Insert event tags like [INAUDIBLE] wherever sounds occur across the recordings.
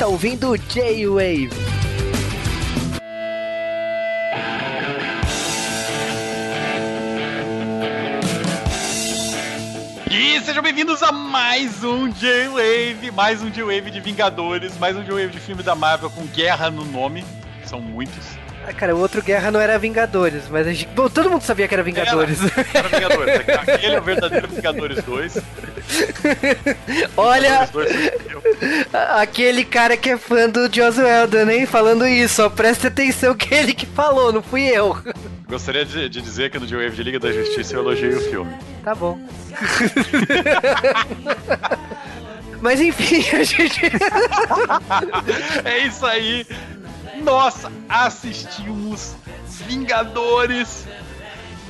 está ouvindo J-Wave. E sejam bem-vindos a mais um J-Wave, mais um J-Wave de Vingadores, mais um J-Wave de filme da Marvel com guerra no nome. São muitos. Ah, cara, o outro guerra não era Vingadores, mas a gente... Bom, todo mundo sabia que era Vingadores. Era, era Vingadores. Aquele é o verdadeiro Vingadores 2. [LAUGHS] Olha, aquele cara que é fã do Joss Whedon, hein? Falando isso, ó, preste atenção que ele que falou, não fui eu. Gostaria de, de dizer que no J-Wave de Liga da Justiça eu elogiei o filme. Tá bom. [LAUGHS] Mas enfim, a gente. [LAUGHS] é isso aí. Nós assistimos Vingadores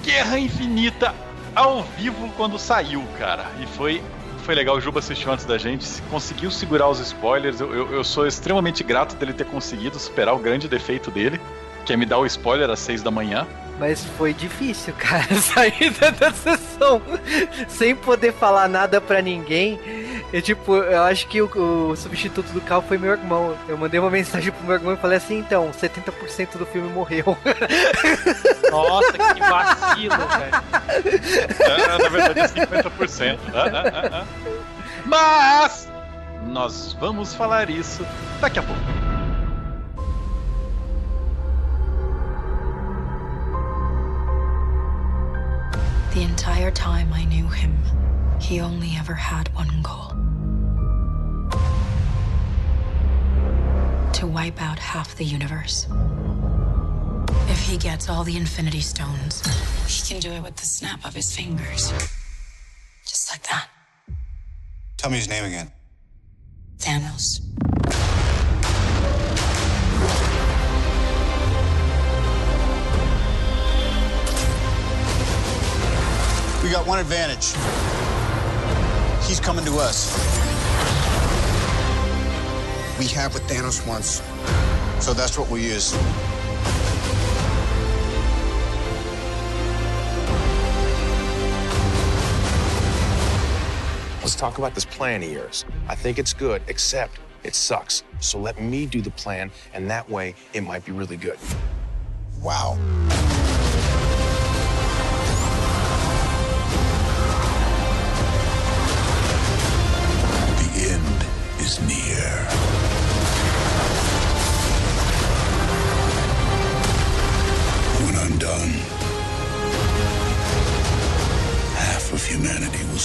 Guerra Infinita ao vivo quando saiu, cara. E foi, foi legal. O Juba assistiu antes da gente, conseguiu segurar os spoilers. Eu, eu, eu sou extremamente grato dele ter conseguido superar o grande defeito dele, que é me dar o spoiler às seis da manhã. Mas foi difícil, [LAUGHS] cara, sair da sessão sem poder falar nada para ninguém. Eu, tipo, eu acho que o, o, substituto do Cal foi meu irmão. Eu mandei uma mensagem pro meu irmão e falei assim, então, 70% do filme morreu. [LAUGHS] Nossa, que vacilo, [LAUGHS] velho. É, na verdade é 50%. Ah, ah, ah, Mas nós vamos falar isso daqui a pouco. Entire time I knew him, he only ever had one goal. To wipe out half the universe. If he gets all the Infinity Stones, he can do it with the snap of his fingers. Just like that. Tell me his name again. Thanos. We got one advantage. He's coming to us. We have what Thanos wants. So that's what we use. Let's talk about this plan of yours. I think it's good, except it sucks. So let me do the plan, and that way it might be really good. Wow.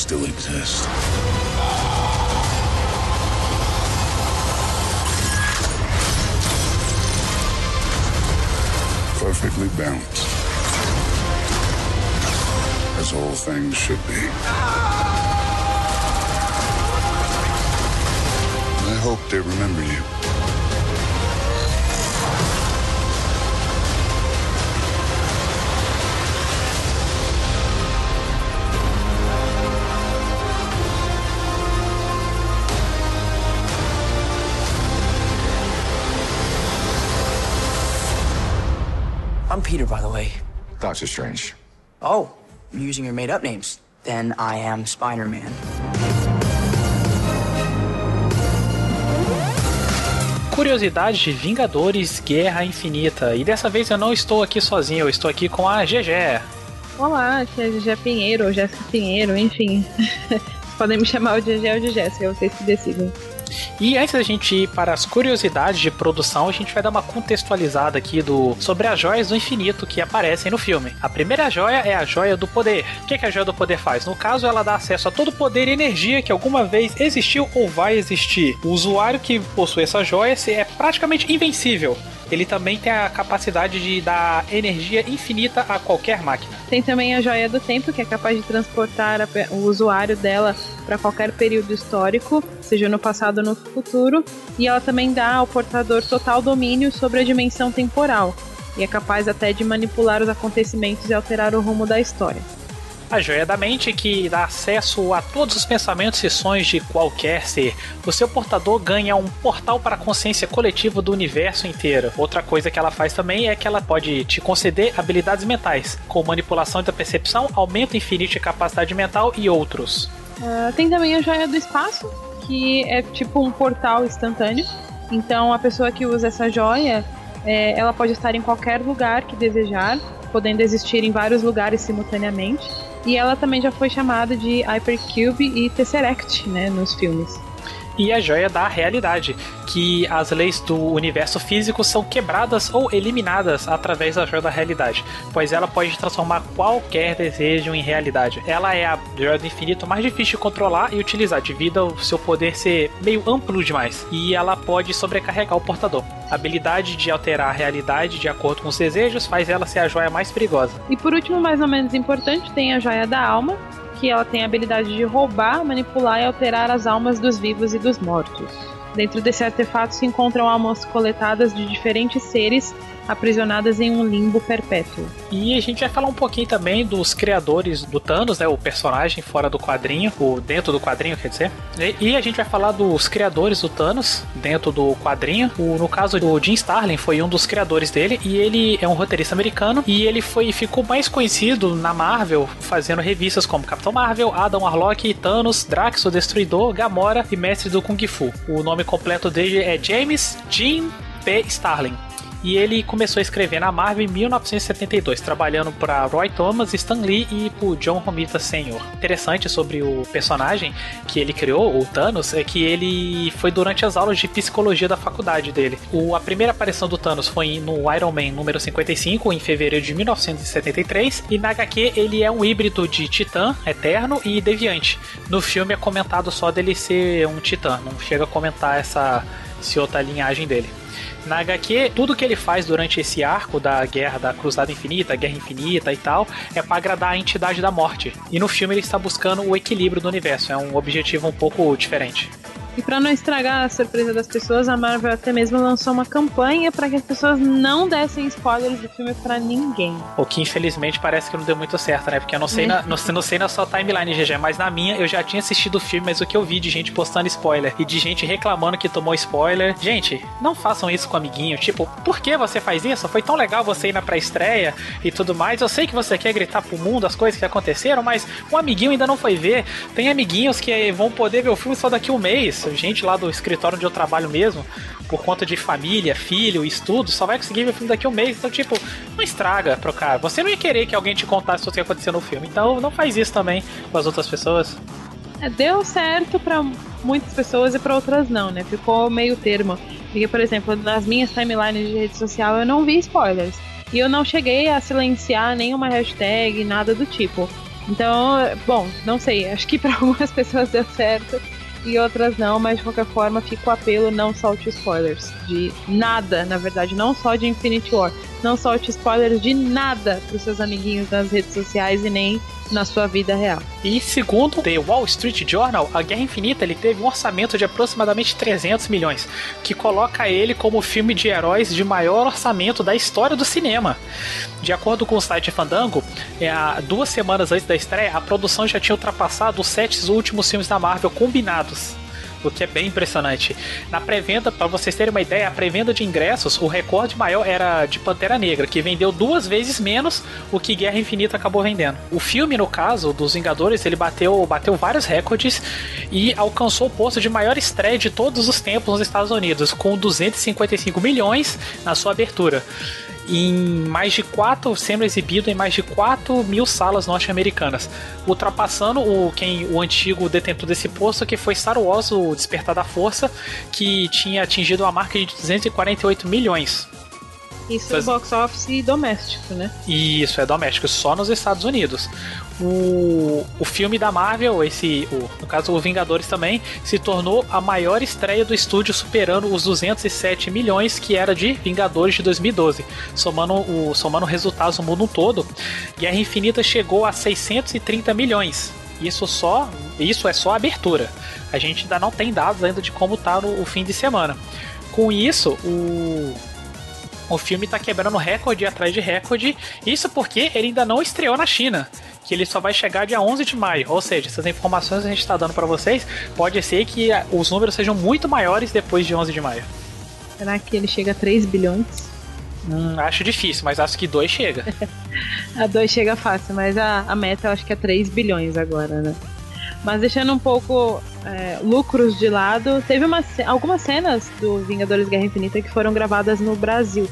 Still exist. Perfectly balanced. As all things should be. I hope they remember you. I'm Peter, by the way. Doctor Strange. Oh, you're using your made up names. Then I am Spider Man. Curiosidades de Vingadores Guerra Infinita. E dessa vez eu não estou aqui sozinho, eu estou aqui com a GG. Olá, aqui é a GG Pinheiro, ou Jéssica Pinheiro, enfim. [LAUGHS] Podem me chamar de GG ou de Jéssica, vocês que decidem. E antes da gente ir para as curiosidades de produção, a gente vai dar uma contextualizada aqui do sobre as joias do infinito que aparecem no filme. A primeira joia é a joia do poder. O que, que a joia do poder faz? No caso, ela dá acesso a todo o poder e energia que alguma vez existiu ou vai existir. O usuário que possui essa joia é praticamente invencível ele também tem a capacidade de dar energia infinita a qualquer máquina. Tem também a joia do tempo, que é capaz de transportar o usuário dela para qualquer período histórico, seja no passado ou no futuro, e ela também dá ao portador total domínio sobre a dimensão temporal, e é capaz até de manipular os acontecimentos e alterar o rumo da história. A joia da mente que dá acesso a todos os pensamentos e sonhos de qualquer ser. O seu portador ganha um portal para a consciência coletiva do universo inteiro. Outra coisa que ela faz também é que ela pode te conceder habilidades mentais, como manipulação da percepção, aumento infinito de capacidade mental e outros. Uh, tem também a joia do espaço, que é tipo um portal instantâneo. Então a pessoa que usa essa joia, é, ela pode estar em qualquer lugar que desejar, podendo existir em vários lugares simultaneamente. E ela também já foi chamada de Hypercube e Tesseract, né, nos filmes e a joia da realidade, que as leis do universo físico são quebradas ou eliminadas através da joia da realidade, pois ela pode transformar qualquer desejo em realidade. Ela é a joia do infinito mais difícil de controlar e utilizar, devido ao seu poder ser meio amplo demais, e ela pode sobrecarregar o portador. A habilidade de alterar a realidade de acordo com os desejos faz ela ser a joia mais perigosa. E por último, mais ou menos importante, tem a joia da alma, que ela tem a habilidade de roubar, manipular e alterar as almas dos vivos e dos mortos. Dentro desse artefato se encontram almas coletadas de diferentes seres aprisionadas em um limbo perpétuo. E a gente vai falar um pouquinho também dos criadores do Thanos, né, o personagem fora do quadrinho, ou dentro do quadrinho, quer dizer. E, e a gente vai falar dos criadores do Thanos dentro do quadrinho. O, no caso do Jim Starlin foi um dos criadores dele e ele é um roteirista americano e ele foi ficou mais conhecido na Marvel fazendo revistas como Capitão Marvel, Adam Warlock, Thanos, Drax o Destruidor, Gamora e Mestre do Kung Fu. O nome completo dele é James Jim P. Starlin e ele começou a escrever na Marvel em 1972, trabalhando para Roy Thomas, Stan Lee e por John Romita Sr. Interessante sobre o personagem que ele criou, o Thanos, é que ele foi durante as aulas de psicologia da faculdade dele. O, a primeira aparição do Thanos foi no Iron Man número 55, em fevereiro de 1973, e na HQ ele é um híbrido de Titã, Eterno e Deviante. No filme é comentado só dele ser um Titã, não chega a comentar essa, essa outra linhagem dele. Na HQ, tudo que ele faz durante esse arco da guerra da Cruzada Infinita, Guerra Infinita e tal, é para agradar a entidade da morte. E no filme ele está buscando o equilíbrio do universo, é um objetivo um pouco diferente. E para não estragar a surpresa das pessoas, a Marvel até mesmo lançou uma campanha para que as pessoas não dessem spoilers do filme para ninguém. O que infelizmente parece que não deu muito certo, né? Porque eu não sei, é. na, não, não, sei na sua timeline, GG, mas na minha eu já tinha assistido o filme, mas o que eu vi de gente postando spoiler e de gente reclamando que tomou spoiler. Gente, não façam isso com o amiguinho. Tipo, por que você faz isso? Foi tão legal você ir na pré-estreia e tudo mais. Eu sei que você quer gritar pro mundo as coisas que aconteceram, mas um amiguinho ainda não foi ver. Tem amiguinhos que vão poder ver o filme só daqui um mês gente lá do escritório onde eu trabalho mesmo, por conta de família, filho, estudo, só vai conseguir ver o filme daqui a um mês. Então, tipo, não estraga pro cara. Você não ia querer que alguém te contasse o que aconteceu no filme. Então, não faz isso também com as outras pessoas. É, deu certo para muitas pessoas e para outras não, né? Ficou meio termo. Porque, por exemplo, nas minhas timelines de rede social eu não vi spoilers. E eu não cheguei a silenciar nenhuma hashtag, nada do tipo. Então, bom, não sei. Acho que para [LAUGHS] algumas pessoas deu certo e outras não, mas de qualquer forma fica o apelo, não solte spoilers de nada, na verdade, não só de Infinity War, não solte spoilers de nada pros seus amiguinhos nas redes sociais e nem na sua vida real. E segundo The Wall Street Journal, a Guerra Infinita ele teve um orçamento de aproximadamente 300 milhões, que coloca ele como o filme de heróis de maior orçamento da história do cinema. De acordo com o site Fandango, é, duas semanas antes da estreia, a produção já tinha ultrapassado os sete últimos filmes da Marvel combinados o que é bem impressionante. Na pré-venda, para vocês terem uma ideia, a pré-venda de ingressos, o recorde maior era de Pantera Negra, que vendeu duas vezes menos o que Guerra Infinita acabou vendendo. O filme, no caso, dos Vingadores, ele bateu, bateu vários recordes e alcançou o posto de maior estreia de todos os tempos nos Estados Unidos, com 255 milhões na sua abertura em mais de quatro, sendo exibido em mais de 4 mil salas norte-americanas, ultrapassando o, quem, o antigo detentor desse posto, que foi Star Wars, o Despertar da Força, que tinha atingido a marca de 248 milhões. Isso é box office doméstico, né? Isso, é doméstico, só nos Estados Unidos o, o filme da Marvel, esse, o, no caso o Vingadores também, se tornou a maior estreia do estúdio, superando os 207 milhões que era de Vingadores de 2012, somando, o, somando resultados no mundo todo. Guerra Infinita chegou a 630 milhões. Isso só, isso é só a abertura. A gente ainda não tem dados ainda de como está no fim de semana. Com isso, o o filme está quebrando recorde atrás de recorde. Isso porque ele ainda não estreou na China que ele só vai chegar dia 11 de maio. Ou seja, essas informações que a gente está dando para vocês, pode ser que os números sejam muito maiores depois de 11 de maio. Será que ele chega a 3 bilhões? Hum, acho difícil, mas acho que 2 chega. [LAUGHS] a 2 chega fácil, mas a, a meta eu acho que é 3 bilhões agora, né? Mas deixando um pouco é, lucros de lado, teve uma, algumas cenas do Vingadores Guerra Infinita que foram gravadas no Brasil.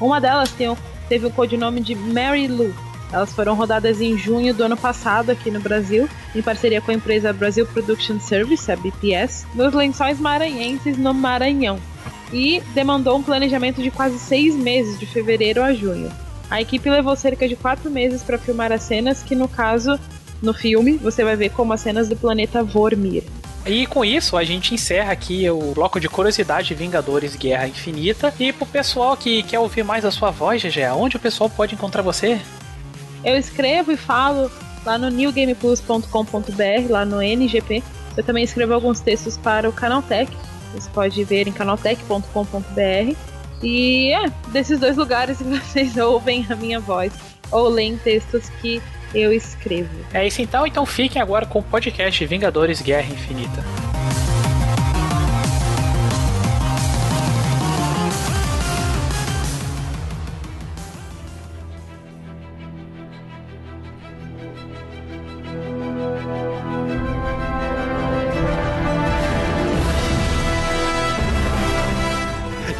Uma delas tem, teve o codinome de Mary Lou. Elas foram rodadas em junho do ano passado aqui no Brasil, em parceria com a empresa Brasil Production Service, a BPS, nos lençóis maranhenses no Maranhão. E demandou um planejamento de quase seis meses, de fevereiro a junho. A equipe levou cerca de quatro meses para filmar as cenas, que no caso, no filme, você vai ver como as cenas do planeta Vormir. E com isso, a gente encerra aqui o bloco de curiosidade Vingadores Guerra Infinita. E pro pessoal que quer ouvir mais a sua voz, GG, onde o pessoal pode encontrar você? Eu escrevo e falo lá no newgameplus.com.br, lá no NGP. Eu também escrevo alguns textos para o Canaltech. Você pode ver em canaltech.com.br. E é, desses dois lugares [LAUGHS] vocês ouvem a minha voz ou leem textos que eu escrevo. É isso então, então fiquem agora com o podcast Vingadores Guerra Infinita.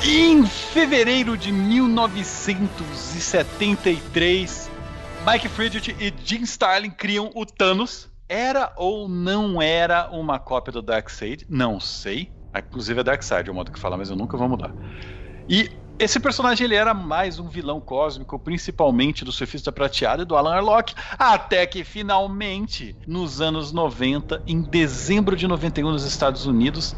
Em fevereiro de 1973, Mike Friedrich e Jim Starlin criam o Thanos. Era ou não era uma cópia do Darkseid? Não sei. Inclusive é Darkseid, é o modo que fala, mas eu nunca vou mudar. E esse personagem ele era mais um vilão cósmico, principalmente do Surfista Prateado e do Alan Arlock, até que finalmente, nos anos 90, em dezembro de 91 nos Estados Unidos,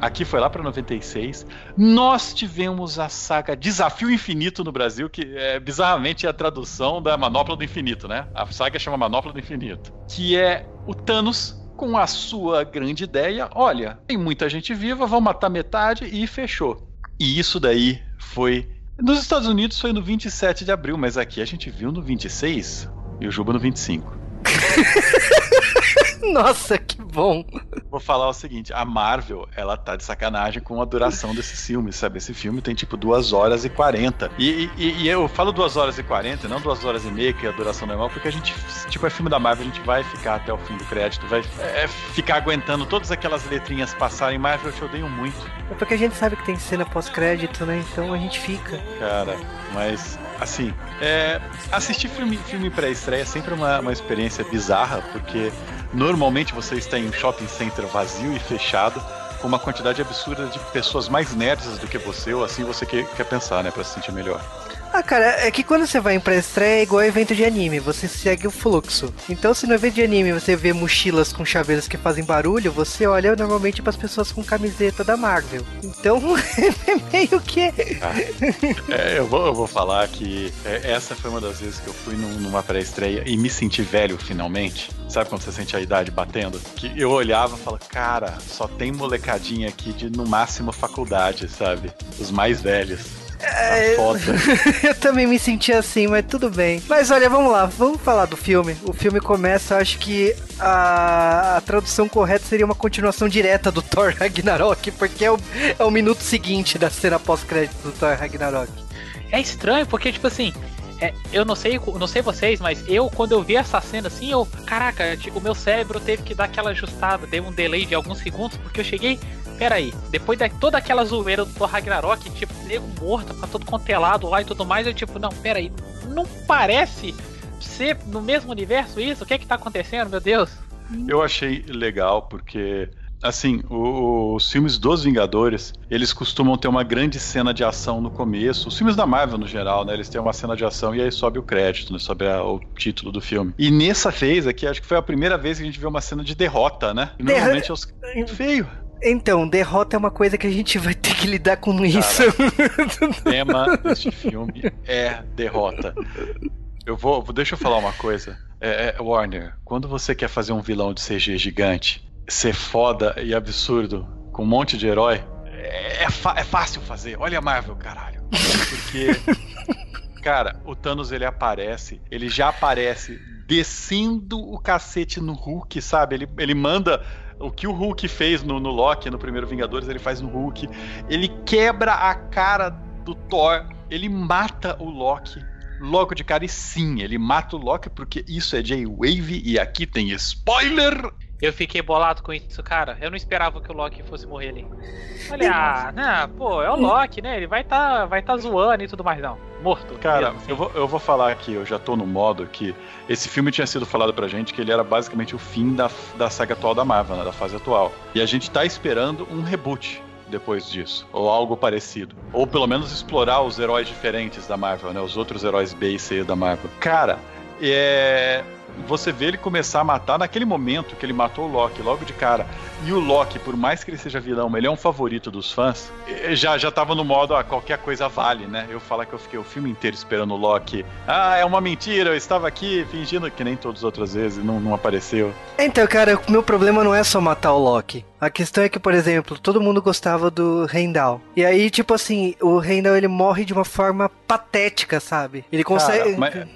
aqui foi lá para 96, nós tivemos a saga Desafio Infinito no Brasil, que é bizarramente a tradução da Manopla do Infinito, né? A saga chama Manopla do Infinito, que é o Thanos com a sua grande ideia, olha, tem muita gente viva, vamos matar metade e fechou. E isso daí foi nos Estados Unidos foi no 27 de abril, mas aqui a gente viu no 26 e o Juba no 25. [LAUGHS] [LAUGHS] Nossa, que bom. Vou falar o seguinte: a Marvel, ela tá de sacanagem com a duração desses filmes, sabe? Esse filme tem tipo 2 horas e 40. E, e, e, eu falo 2 horas e 40, não 2 horas e meia, que é a duração normal, porque a gente, tipo, é filme da Marvel, a gente vai ficar até o fim do crédito, vai é, ficar aguentando todas aquelas letrinhas passarem. Marvel, eu te odeio muito. É porque a gente sabe que tem cena pós-crédito, né? Então a gente fica. Cara, mas assim, é, assistir filme, filme pré-estreia é sempre uma, uma experiência bizarra, porque normalmente você está em um shopping center vazio e fechado, com uma quantidade absurda de pessoas mais nerds do que você, ou assim você quer, quer pensar, né, pra se sentir melhor. Ah, cara, é que quando você vai em pré-estreia é igual evento de anime, você segue o fluxo. Então, se no evento de anime você vê mochilas com chaveiros que fazem barulho, você olha normalmente para as pessoas com camiseta da Marvel. Então, [LAUGHS] é meio que. Ah, é, eu, vou, eu vou falar que é, essa foi uma das vezes que eu fui num, numa pré-estreia e me senti velho finalmente. Sabe quando você sente a idade batendo? Que eu olhava e falava, cara, só tem molecadinha aqui de no máximo faculdade, sabe? Os mais velhos. É, [LAUGHS] eu também me senti assim, mas tudo bem. Mas olha, vamos lá, vamos falar do filme. O filme começa, acho que a, a tradução correta seria uma continuação direta do [LAUGHS] Thor Ragnarok, porque é o, é o minuto seguinte da cena pós-crédito do Thor Ragnarok. É estranho, porque, tipo assim, é, eu não sei, não sei vocês, mas eu, quando eu vi essa cena assim, eu. Caraca, tipo, o meu cérebro teve que dar aquela ajustada, deu um delay de alguns segundos, porque eu cheguei. Peraí, depois de toda aquela zoeira do Ragnarok, tipo, nego morto, pra todo contelado lá e tudo mais, eu tipo, não, peraí, não parece ser no mesmo universo isso? O que é que tá acontecendo, meu Deus? Eu achei legal porque assim, o, os filmes dos Vingadores, eles costumam ter uma grande cena de ação no começo. Os filmes da Marvel, no geral, né? Eles têm uma cena de ação e aí sobe o crédito, né? Sobe a, o título do filme. E nessa vez aqui, acho que foi a primeira vez que a gente vê uma cena de derrota, né? E normalmente é os... feio. Então, derrota é uma coisa que a gente vai ter que lidar com Cara, isso. O tema deste filme é derrota. Eu vou, deixa eu falar uma coisa. É, é, Warner, quando você quer fazer um vilão de CG gigante, ser foda e absurdo, com um monte de herói, é, é, é fácil fazer. Olha a Marvel, caralho. Porque, [LAUGHS] cara, o Thanos ele aparece, ele já aparece descendo o cacete no Hulk, sabe? Ele, ele manda o que o Hulk fez no, no Loki, no primeiro Vingadores, ele faz no Hulk. Ele quebra a cara do Thor, ele mata o Loki logo de cara. E sim, ele mata o Loki porque isso é J-Wave e aqui tem spoiler. Eu fiquei bolado com isso, cara. Eu não esperava que o Loki fosse morrer ali. Falei, ah, né, pô, é o Loki, né? Ele vai tá, vai tá zoando e tudo mais, não. Morto. Cara, mesmo, assim. eu vou, eu vou falar aqui, eu já tô no modo que esse filme tinha sido falado pra gente que ele era basicamente o fim da, da saga atual da Marvel, né, da fase atual. E a gente tá esperando um reboot depois disso, ou algo parecido. Ou pelo menos explorar os heróis diferentes da Marvel, né? Os outros heróis B e C da Marvel. Cara, é você vê ele começar a matar naquele momento que ele matou o Loki, logo de cara. E o Loki, por mais que ele seja vilão, ele é um favorito dos fãs. Já já tava no modo, ah, qualquer coisa vale, né? Eu falar que eu fiquei o filme inteiro esperando o Loki. Ah, é uma mentira, eu estava aqui fingindo que nem todas as outras vezes, não, não apareceu. Então, cara, o meu problema não é só matar o Loki. A questão é que, por exemplo, todo mundo gostava do Heimdall. E aí, tipo assim, o Heimdall ele morre de uma forma patética, sabe? Ele consegue. Cara, mas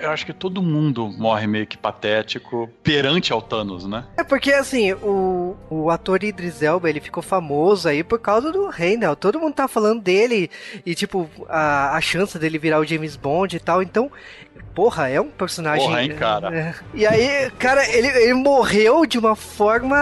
eu acho que todo mundo morre meio que patético perante ao Thanos, né? É porque, assim, o, o ator Idris Elba, ele ficou famoso aí por causa do Randall. Todo mundo tá falando dele e, tipo, a, a chance dele virar o James Bond e tal. Então, porra, é um personagem... Porra, hein, cara? É. E aí, cara, ele, ele morreu de uma forma,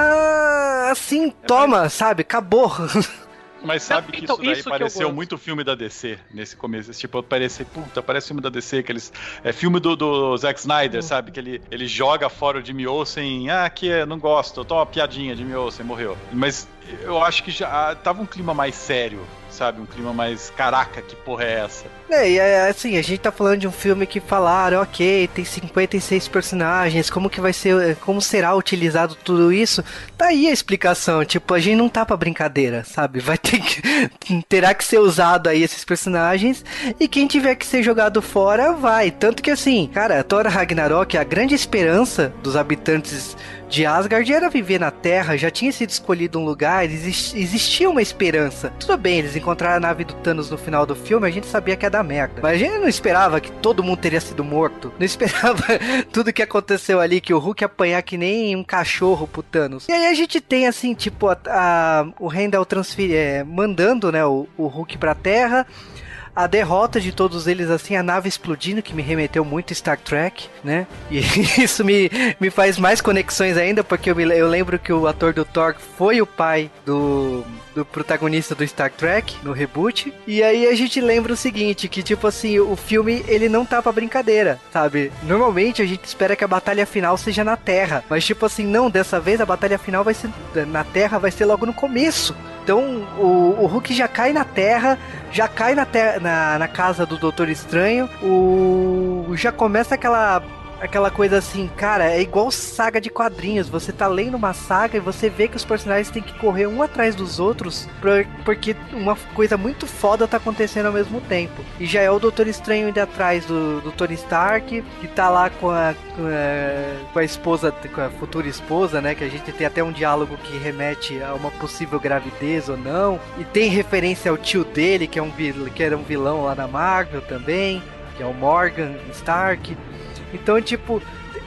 assim, toma, sabe? Acabou. [LAUGHS] Mas sabe Não, que então, isso daí isso que eu pareceu muito filme da DC nesse começo. Esse Tipo, parece, puta, parece filme da DC, aqueles. É filme do, do Zack Snyder, sabe? Que ele, ele joga fora o Jimmy Olsen. Ah, aqui é, não gosto, toma uma piadinha, Jimmy Olsen morreu. Mas eu acho que já ah, tava um clima mais sério, sabe? Um clima mais. Caraca, que porra é essa? É, e é, assim, a gente tá falando de um filme que falaram, ok, tem 56 personagens, como que vai ser, como será utilizado tudo isso? Tá aí a explicação, tipo, a gente não tá pra brincadeira, sabe? Vai ter que, [LAUGHS] terá que ser usado aí esses personagens, e quem tiver que ser jogado fora, vai. Tanto que assim, cara, Thor Ragnarok, a grande esperança dos habitantes de Asgard era viver na Terra, já tinha sido escolhido um lugar, exis- existia uma esperança. Tudo bem, eles encontraram a nave do Thanos no final do filme, a gente sabia que ia dar merda. Mas a gente não esperava que todo mundo teria sido morto. Não esperava [LAUGHS] tudo que aconteceu ali, que o Hulk ia apanhar que nem um cachorro pro Thanos. E aí a gente tem, assim, tipo, a, a- o Randall transfer, é, mandando, né, o, o Hulk pra Terra a derrota de todos eles, assim, a nave explodindo, que me remeteu muito a Star Trek, né? E [LAUGHS] isso me, me faz mais conexões ainda, porque eu, me, eu lembro que o ator do Thor foi o pai do, do protagonista do Star Trek, no reboot. E aí a gente lembra o seguinte, que tipo assim, o filme, ele não tá pra brincadeira, sabe? Normalmente a gente espera que a batalha final seja na Terra, mas tipo assim, não, dessa vez a batalha final vai ser na Terra, vai ser logo no começo. Então o, o Hulk já cai na Terra, já cai na, na, na casa do Doutor Estranho, o já começa aquela aquela coisa assim, cara, é igual saga de quadrinhos. Você tá lendo uma saga e você vê que os personagens têm que correr um atrás dos outros porque uma coisa muito foda tá acontecendo ao mesmo tempo. E já é o Doutor Estranho indo atrás do, do Tony Stark, que tá lá com a, com a, com a esposa, com a futura esposa, né? Que a gente tem até um diálogo que remete a uma possível gravidez ou não. E tem referência ao tio dele, que é um que era um vilão lá na Marvel também, que é o Morgan Stark. Então, tipo,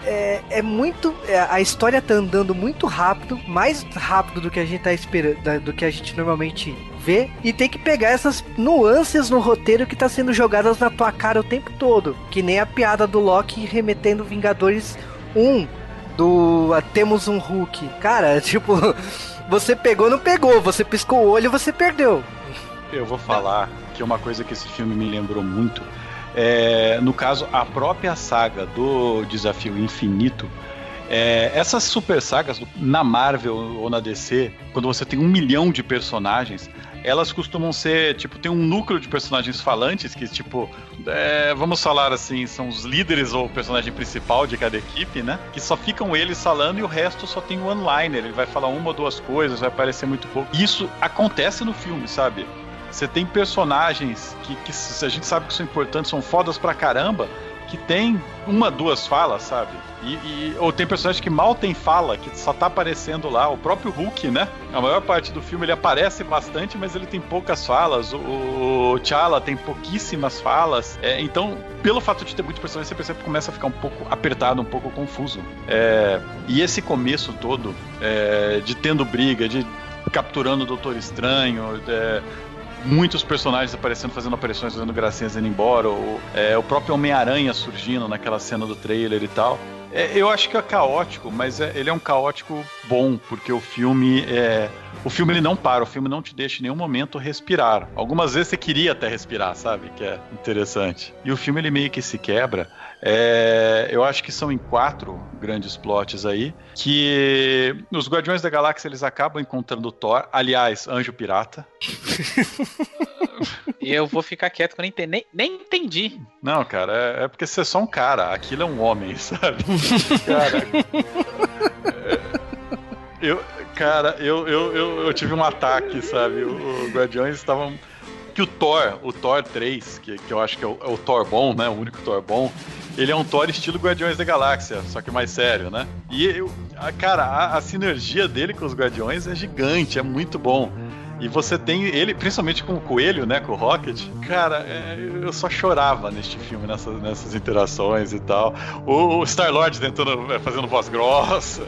é, é muito. é, a história tá andando muito rápido, mais rápido do que a gente tá esperando, do que a gente normalmente vê, e tem que pegar essas nuances no roteiro que tá sendo jogadas na tua cara o tempo todo. Que nem a piada do Loki remetendo Vingadores 1 do ah, Temos um Hulk. Cara, [LAUGHS] tipo, você pegou, não pegou, você piscou o olho, você perdeu. Eu vou falar que uma coisa que esse filme me lembrou muito é, no caso, a própria saga do Desafio Infinito. é, essas super sagas na Marvel ou na DC, quando você tem um milhão de personagens, elas costumam ser, tipo, tem um núcleo de personagens falantes que, tipo, é, vamos falar assim, são os líderes ou o personagem principal de cada equipe, né? Que só ficam eles falando e o resto só tem o one-liner. Ele vai falar uma ou duas coisas, vai aparecer muito pouco. Isso acontece no filme, sabe? Você tem personagens que, que a gente sabe que são importantes, são fodas pra caramba, que tem uma, duas falas, sabe? E, e- ou tem personagem que mal tem fala, que só tá aparecendo lá. O próprio Hulk, né? A maior parte do filme ele aparece bastante, mas ele tem poucas falas. O, o T'Challa tem pouquíssimas falas. É, então, pelo fato de ter muitos personagens, você percebe que começa a ficar um pouco apertado, um pouco confuso. É, e esse começo todo, é, de tendo briga, de capturando o Doutor Estranho, é, muitos personagens aparecendo, fazendo aparições, fazendo gracinhas indo embora, ou é, o próprio Homem-Aranha surgindo naquela cena do trailer e tal. É, eu acho que é caótico, mas é, ele é um caótico bom, porque o filme é. O filme ele não para, o filme não te deixa em nenhum momento respirar. Algumas vezes você queria até respirar, sabe? Que é interessante. E o filme ele meio que se quebra. É, eu acho que são em quatro grandes plots aí que os Guardiões da Galáxia eles acabam encontrando o Thor. Aliás, Anjo Pirata. [LAUGHS] E eu vou ficar quieto que eu nem, entendi, nem, nem entendi. Não, cara, é, é, porque você é só um cara. Aquilo é um homem, [LAUGHS] sabe? cara. É, eu, cara, eu, eu, eu, eu, tive um ataque, sabe? Os Guardiões estavam. Que o Thor, o Thor 3, que, que eu acho que é o, é o Thor bom, né? O único Thor bom ele é um Thor estilo Guardiões da Galáxia, só que mais sério, né? E, eu, a, cara, a, a, sinergia dele com os Guardiões é gigante, é muito bom. E você tem ele, principalmente com o Coelho, né, com o Rocket. Cara, é, eu só chorava neste filme, nessas, nessas interações e tal. O, o Star-Lord tentando, é, fazendo voz grossa.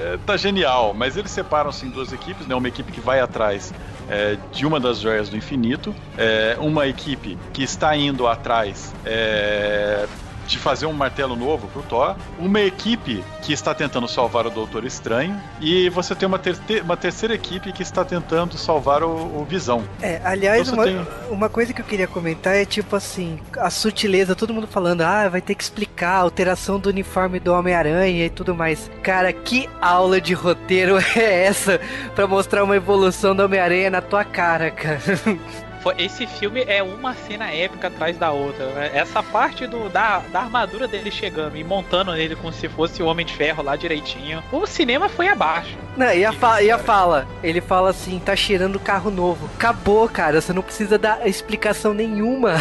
É, tá genial, mas eles separam-se em duas equipes, né? Uma equipe que vai atrás é, de uma das joias do infinito, é, uma equipe que está indo atrás é, de fazer um martelo novo pro Thor, uma equipe que está tentando salvar o Doutor Estranho e você tem uma, ter uma terceira equipe que está tentando salvar o, o Visão. É, aliás, então uma, tem... uma coisa que eu queria comentar é tipo assim, a sutileza, todo mundo falando, ah, vai ter que explicar a alteração do uniforme do Homem-Aranha e tudo mais. Cara, que aula de roteiro [LAUGHS] é essa para mostrar uma evolução do Homem-Aranha na tua cara, cara? [LAUGHS] Foi, esse filme é uma cena épica atrás da outra. Né? Essa parte do, da, da armadura dele chegando e montando ele como se fosse o Homem de Ferro lá direitinho. O cinema foi abaixo. Não, e a, fa e a fala? Ele fala assim: tá cheirando carro novo. Acabou, cara. Você não precisa dar explicação nenhuma.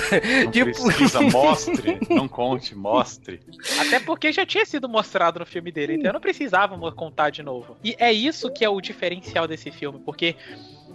Não [LAUGHS] tipo... precisa, [LAUGHS] mostre. Não conte, mostre. Até porque já tinha sido mostrado no filme dele, então eu não precisava contar de novo. E é isso que é o diferencial desse filme, porque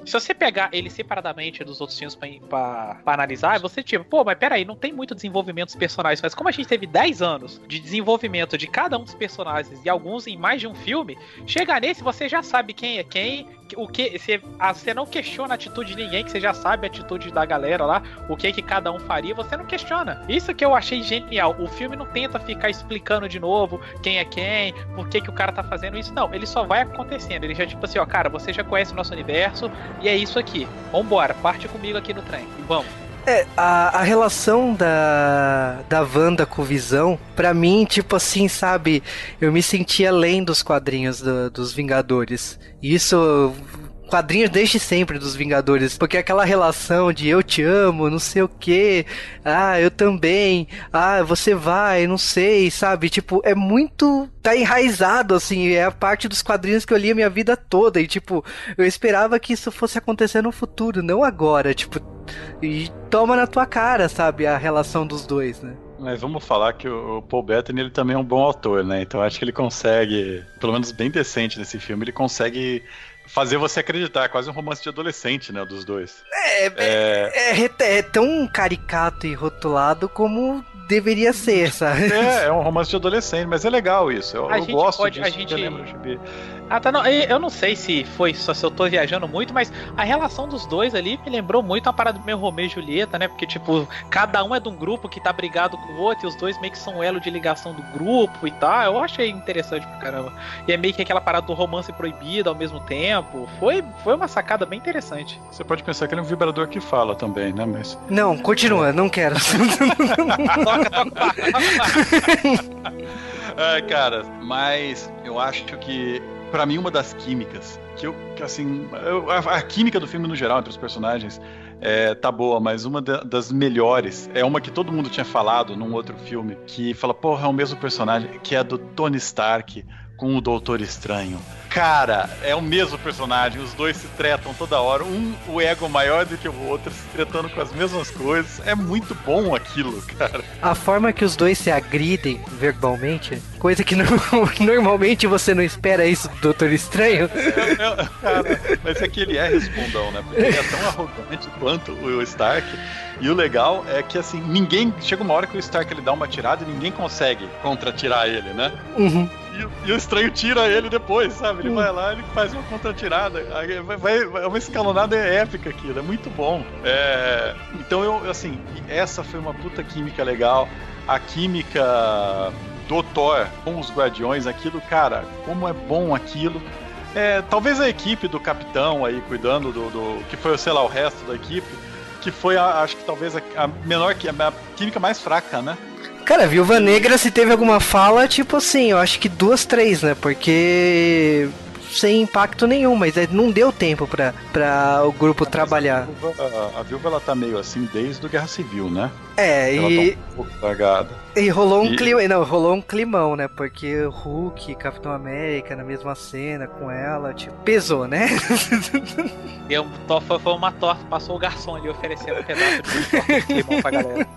se você pegar ele separadamente dos outros filmes pra, pra, pra, analisar, você tipo, pô, mas peraí, não tem muito desenvolvimento dos personagens. Mas como a gente teve 10 anos de desenvolvimento de cada um dos personagens e alguns em mais de um filme, chega nesse você já sabe quem é quem, o que você, você não questiona a atitude de ninguém, que você já sabe a atitude da galera lá, o que que cada um faria, você não questiona. Isso que eu achei genial. O filme não tenta ficar explicando de novo quem é quem, por que que o cara tá fazendo isso. Não, ele só vai acontecendo. Ele já tipo assim, ó, cara, você já conhece o nosso universo e é isso aqui. Vambora, parte comigo aqui no trem vamos. É, a, a relação da, da Wanda com o Visão, pra mim, tipo assim, sabe, eu me senti além dos quadrinhos do, dos Vingadores. Isso quadrinhos desde sempre dos Vingadores, porque aquela relação de eu te amo, não sei o que, ah, eu também, ah, você vai, não sei, sabe? Tipo, é muito. tá enraizado, assim, é a parte dos quadrinhos que eu li a minha vida toda, e tipo, eu esperava que isso fosse acontecer no futuro, não agora, tipo, e toma na tua cara, sabe, a relação dos dois, né? Mas vamos falar que o Paul Bettany ele também é um bom autor, né? Então acho que ele consegue, pelo menos bem decente nesse filme, ele consegue fazer você acreditar. É quase um romance de adolescente, né? Dos dois. É, é... é, é, é tão caricato e rotulado como deveria ser, sabe? É, é um romance de adolescente, mas é legal isso. Eu, eu gosto pode, disso. A gente... Ah, tá, não, eu não sei se foi só se eu tô viajando muito, mas a relação dos dois ali me lembrou muito a parada do meu Romeu e Julieta, né? Porque, tipo, cada um é de um grupo que tá brigado com o outro e os dois meio que são elo de ligação do grupo e tal. Eu achei interessante pra caramba. E é meio que aquela parada do romance proibido ao mesmo tempo. Foi, foi uma sacada bem interessante. Você pode pensar que ele é um vibrador que fala também, né? Mas. Não, continua, não quero. toca, toca, toca, toca. Ai, cara, mas eu acho que para mim, uma das químicas que eu, que, assim, a, a, química do filme no geral entre os personagens é, tá boa, mas uma da, das melhores é uma que todo mundo tinha falado num outro filme, que fala, porra, é o mesmo personagem, que é do Tony Stark com o Doutor Estranho. Cara, é o mesmo personagem, os dois se tretam toda hora, um o ego maior do que o outro, se tretando com as mesmas coisas. É muito bom aquilo, cara. A forma que os dois se agridem verbalmente, coisa que no, [LAUGHS] normalmente você não espera isso do Doutor Estranho. É, é, cara, mas é que ele é respondão, né? Porque ele é tão arrogante quanto o Stark. E o legal é que assim, ninguém. Chega uma hora que o Stark ele dá uma tirada e ninguém consegue contra-tirar ele, né? Uhum. e, e, o estranho tira ele depois, sabe? Ele hum. vai lá, ele faz uma contra-tirada. Vai, vai, é uma escalonada épica aquilo, é muito bom. É, então eu, assim, essa foi uma puta química legal. A química do Thor com os Guardiões, aquilo, cara, como é bom aquilo. É, talvez a equipe do capitão aí cuidando do, do, que foi, sei lá, o resto da equipe, que foi, a, acho que talvez a, a menor, a química mais fraca, né? Cara, Viúva Negra, se teve alguma fala, tipo assim, eu acho que duas, três, né? Porque sem impacto nenhum, mas é, não deu tempo pra, pra o grupo trabalhar. A viúva, a, a viúva, ela tá meio assim desde o Guerra Civil, né? É, ela e. Tá um pouco. E rolou um e... clima. Não, rolou um climão, né? Porque Hulk, Capitão América na mesma cena com ela, tipo, pesou, né? [LAUGHS] e Tofa foi uma torta, passou o garçom ali oferecendo um pedaço de climão pra galera.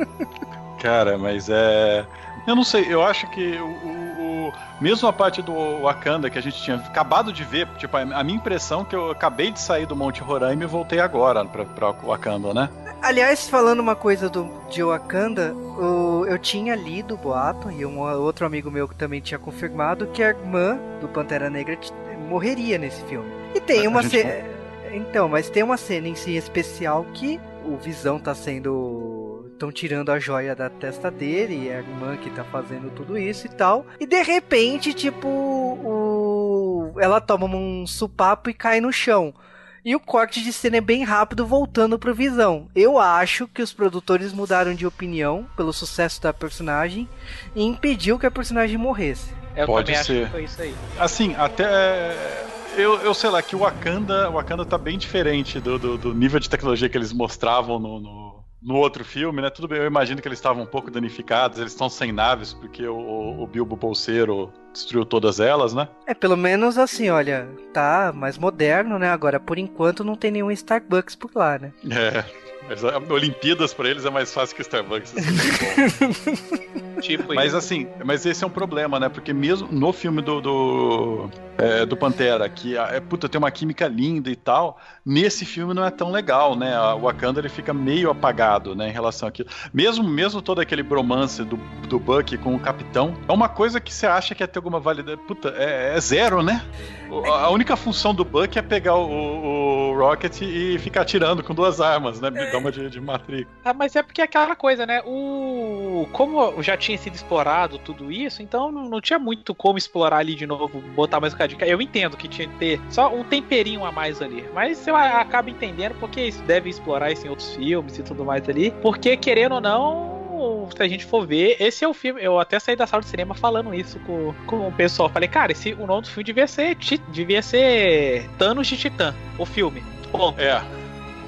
Cara, mas é. Eu não sei, eu acho que o, o, mesmo a parte do Wakanda que a gente tinha acabado de ver, tipo, a, minha impressão é que eu acabei de sair do Monte Roraima e voltei agora pra, pra Wakanda, né? Aliás, falando uma coisa do, de Wakanda, o, eu tinha lido o boato e um outro amigo meu que também tinha confirmado que a irmã do Pantera Negra morreria nesse filme. E tem a, uma cena. Então, mas tem uma cena em si especial que o Visão tá sendo estão tirando a joia da testa dele, e é a irmã que tá fazendo tudo isso e tal. E de repente, tipo, o... ela toma um supapo e cai no chão. E o corte de cena é bem rápido, voltando pro Visão. Eu acho que os produtores mudaram de opinião pelo sucesso da personagem e impediu que a personagem morresse. Eu Pode ser. acho que foi isso aí. Assim, até eu, eu sei lá, que o Wakanda, o Wakanda tá bem diferente do, do, do nível de tecnologia que eles mostravam no, no, no outro filme, né? Tudo bem, eu imagino que eles estavam um pouco danificados, eles estão sem naves porque o, o Bilbo Bolseiro destruiu todas elas, né? É, pelo menos assim, olha, tá mais moderno, né? Agora, por enquanto, não tem nenhum Starbucks por lá, né? É. Mas Olimpíadas para eles é mais fácil que Starbucks. Assim, [LAUGHS] tipo mas assim, mas esse é um problema, né? Porque mesmo no filme do do, é, do Pantera, que é, puta, tem uma química linda e tal, nesse filme não é tão legal, né? O Wakanda ele fica meio apagado, né, em relação àquilo. Mesmo mesmo todo aquele bromance do, do Buck com o Capitão, é uma coisa que você acha que ia ter alguma validade. Puta, é, é zero, né? A única função do Buck é pegar o, o, Rocket e ficar atirando com duas armas, né? De, de Matrix. Ah, mas é porque é aquela coisa, né? O. Como já tinha sido explorado tudo isso, então não, não tinha muito como explorar ali de novo, botar mais um cadinho. Eu entendo que tinha que ter só um temperinho a mais ali. Mas eu acabo entendendo porque deve explorar isso em outros filmes e tudo mais ali. Porque, querendo ou não, se a gente for ver, esse é o filme. Eu até saí da sala de cinema falando isso com, com o pessoal. Falei, cara, esse, o nome do filme devia ser, devia ser Thanos de Titã, o filme. Ponto. É.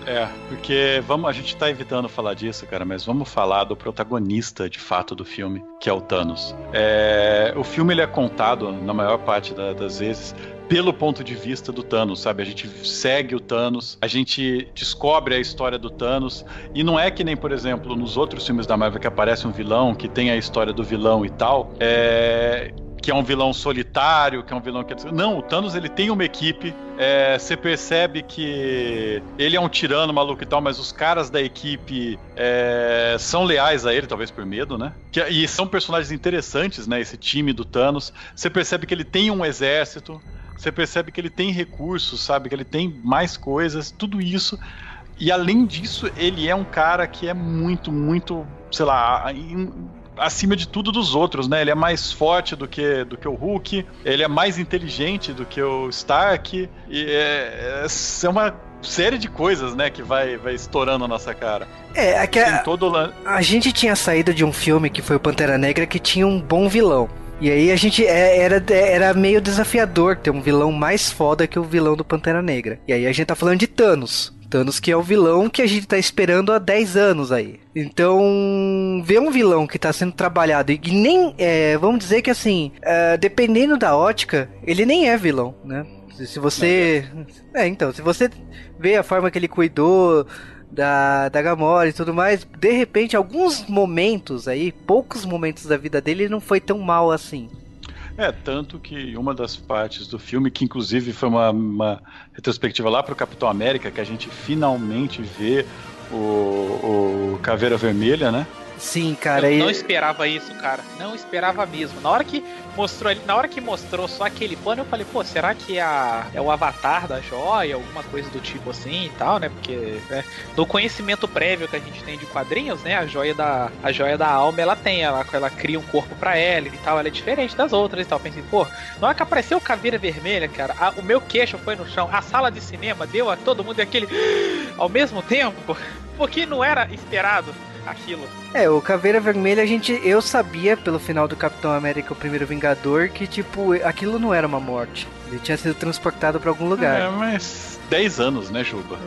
É, porque vamos, a gente tá evitando falar disso, cara, mas vamos falar do protagonista de fato do filme, que é o Thanos. É, o filme ele é contado, na maior parte da, das vezes, pelo ponto de vista do Thanos, sabe? A gente segue o Thanos, a gente descobre a história do Thanos, e não é que nem, por exemplo, nos outros filmes da Marvel que aparece um vilão, que tem a história do vilão e tal, é que é um vilão solitário, que é um vilão que. Não, o Thanos ele tem uma equipe. É, você percebe que ele é um tirano maluco e tal, mas os caras da equipe é, são leais a ele, talvez por medo, né? Que, e são personagens interessantes, né? Esse time do Thanos. Você percebe que ele tem um exército você percebe que ele tem recursos, sabe? Que ele tem mais coisas, tudo isso. E além disso, ele é um cara que é muito, muito, sei lá, acima de tudo dos outros, né? Ele é mais forte do que, do que o Hulk, ele é mais inteligente do que o Stark, e é, é, é uma série de coisas, né, que vai, vai estourando a nossa cara. É, aqui a, todo... a gente tinha saído de um filme que foi o Pantera Negra que tinha um bom vilão. E aí a gente é, era, era meio desafiador ter um vilão mais foda que o vilão do Pantera Negra. E aí a gente tá falando de Thanos. Thanos que é o vilão que a gente tá esperando há 10 anos aí. Então, ver um vilão que tá sendo trabalhado e nem, é, vamos dizer que assim, é, dependendo da ótica, ele nem é vilão, né? Se você... É, então, se você vê a forma que ele cuidou da, da Gamora e tudo mais, de repente, alguns momentos aí, poucos momentos da vida dele, não foi tão mal assim. É, tanto que uma das partes do filme, que inclusive foi uma, uma retrospectiva lá para o Capitão América, que a gente finalmente vê o, o Caveira Vermelha, né? Sim, cara. Eu e- não esperava isso, cara. Não esperava mesmo. Na hora que mostrou na hora que mostrou só aquele pano, eu falei, pô, será que é, a, é o avatar da joia, alguma coisa do tipo assim e tal, né? Porque né, no conhecimento prévio que a gente tem de quadrinhos, né? A joia da, a joia da alma, ela tem, ela, ela cria um corpo pra ela e tal, ela é diferente das outras e tal. Eu pensei, pô, na hora que apareceu o caveira vermelha, cara, a- o meu queixo foi no chão, a sala de cinema deu a todo mundo aquele ao mesmo tempo, [LAUGHS] porque não era esperado aquilo. É, o Caveira Vermelha, a gente. Eu sabia pelo final do Capitão América, o primeiro Vingador, que, tipo, aquilo não era uma morte. Ele tinha sido transportado pra algum lugar. É, mas 10 anos, né, Juba?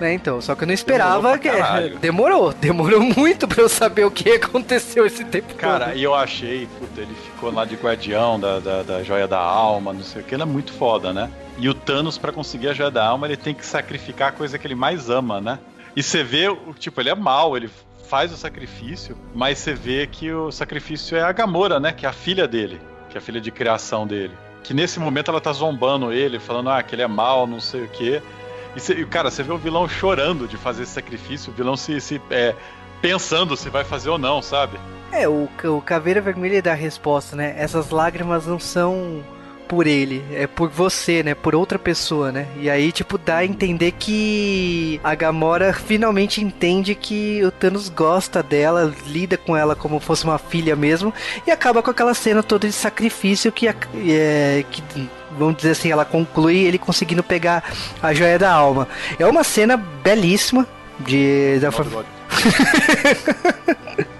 Né, então, só que eu não esperava Demorou que. [LAUGHS] Demorou, demorou muito pra eu saber o que aconteceu esse tempo Cara, todo. e eu achei, puta, ele ficou lá de guardião da, da, da joia da alma, não sei o que, ele é muito foda, né? E o Thanos, pra conseguir a joia da alma, ele tem que sacrificar a coisa que ele mais ama, né? E você vê, o tipo, ele é mal, ele faz o sacrifício, mas você vê que o sacrifício é a Gamora, né? Que é a filha dele, que é a filha de criação dele. Que nesse momento ela tá zombando ele, falando, ah, que ele é mal, não sei o quê. E, e, cara, você vê o vilão chorando de fazer esse sacrifício, o vilão se, se é, pensando se vai fazer ou não, sabe? É, o, o Caveira Vermelha dá a resposta, né? Essas lágrimas não são por ele, é por você, né? Por outra pessoa, né? E aí, tipo, dá a entender que a Gamora finalmente entende que o Thanos gosta dela, lida com ela como fosse uma filha mesmo, e acaba com aquela cena toda de sacrifício que, é, que vamos dizer assim, ela conclui ele conseguindo pegar a joia da alma. É uma cena belíssima de da [LAUGHS]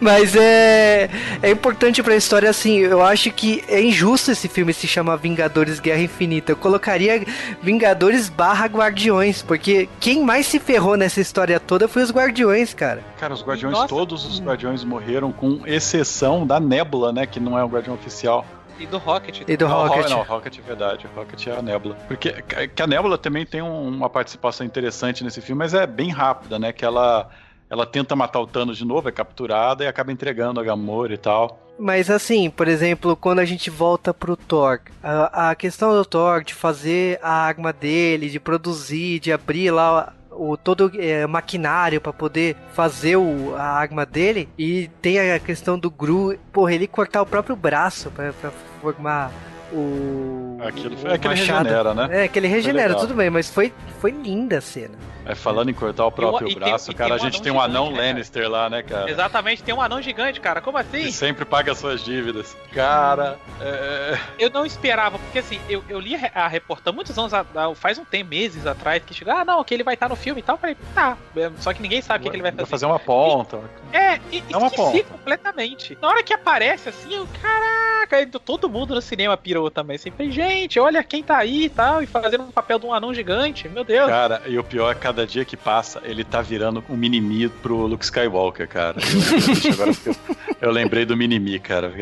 Mas é, é importante pra história, assim, eu acho que é injusto esse filme se chamar Vingadores Guerra Infinita. Eu colocaria Vingadores barra Guardiões, porque quem mais se ferrou nessa história toda foi os Guardiões, cara. Cara, os guardiões, Nossa. todos os guardiões morreram, com exceção da Nebula, né? Que não é o guardião oficial. E do Rocket. E do Não, Rocket. Não, o Rocket é verdade. O Rocket é a Nebula. Porque que a Nebula também tem um- uma participação interessante nesse filme, mas é bem rápida, né? Que ela, ela tenta matar o Thanos de novo, é capturada e acaba entregando a Gamora e tal. Mas assim, por exemplo, quando a gente volta pro Thor, a, a questão do Thor de fazer a arma dele, de produzir, de abrir lá o todo é, maquinário pra poder fazer o, a arma dele, e tem a questão do Gru, porra, ele cortar o próprio braço pra, pra formar o. Aquilo o foi aquele machado. regenera, né? É, que ele regenera, tudo bem, mas foi, foi linda a cena. É, falando em cortar o próprio E e tem- braço, e cara, tem a um gente anão tem um anão gigante, né, cara? Lannister lá, né, cara? Exatamente, tem um anão gigante, cara. Como assim? Que sempre paga suas dívidas. Cara, é... Eu não esperava, porque assim, eu, eu li a re- a reportagem muitos anos, faz um tempo, meses atrás, que chegou, ah, não, que ele vai estar no filme e tal. Eu falei, tá, é, só que ninguém sabe o que, que ele vai vai fazer. fazer uma ponta. É, e É uma esqueci ponta. completamente. Na hora que aparece assim, eu, caraca, todo mundo no cinema pirou também. Assim, falei, gente, olha quem tá aí e tal, e fazendo um papel de um anão gigante, meu Deus. Cara, e o pior é que cada dia que passa, ele tá virando um mini-me pro Luke Skywalker, cara. Eu, [LAUGHS] agora eu, eu lembrei do mini-me, cara.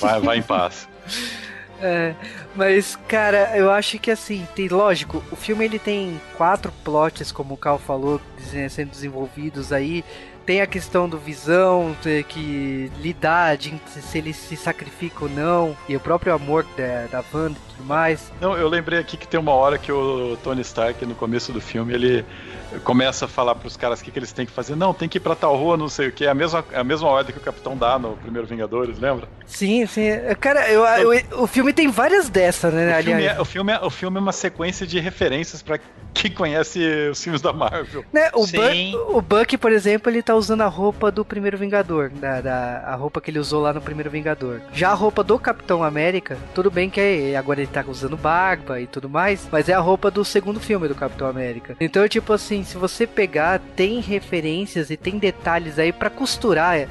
Vai, vai em paz. É, mas, cara, eu acho que assim, tem lógico, o filme ele tem quatro plots, como o Cal falou, sendo desenvolvidos aí. Tem a questão do visão, ter que lidar de se ele se sacrifica ou não, e o próprio amor da, da Wanda e tudo mais. Não, eu lembrei aqui que tem uma hora que o Tony Stark, no começo do filme, ele começa a falar pros caras o que, que eles têm que fazer. Não, tem que ir pra tal rua, não sei o que. É a mesma, é a mesma ordem que o Capitão dá no primeiro Vingadores, lembra? Sim, sim. Cara, eu, eu- o filme tem várias dessas, né? O filme, é, o, filme é, o filme é uma sequência de referências pra quem conhece os filmes da Marvel. Né, o, Sim. Buck, o Buck, por exemplo, ele tá usando a roupa do primeiro Vingador, da, da- a roupa que ele usou lá no primeiro Vingador. Já a roupa do Capitão América, tudo bem que é- agora ele tá usando barba e tudo mais, mas é a roupa do segundo filme do Capitão América. Então, tipo assim, se você pegar, tem referências e tem detalhes aí pra costurar. é,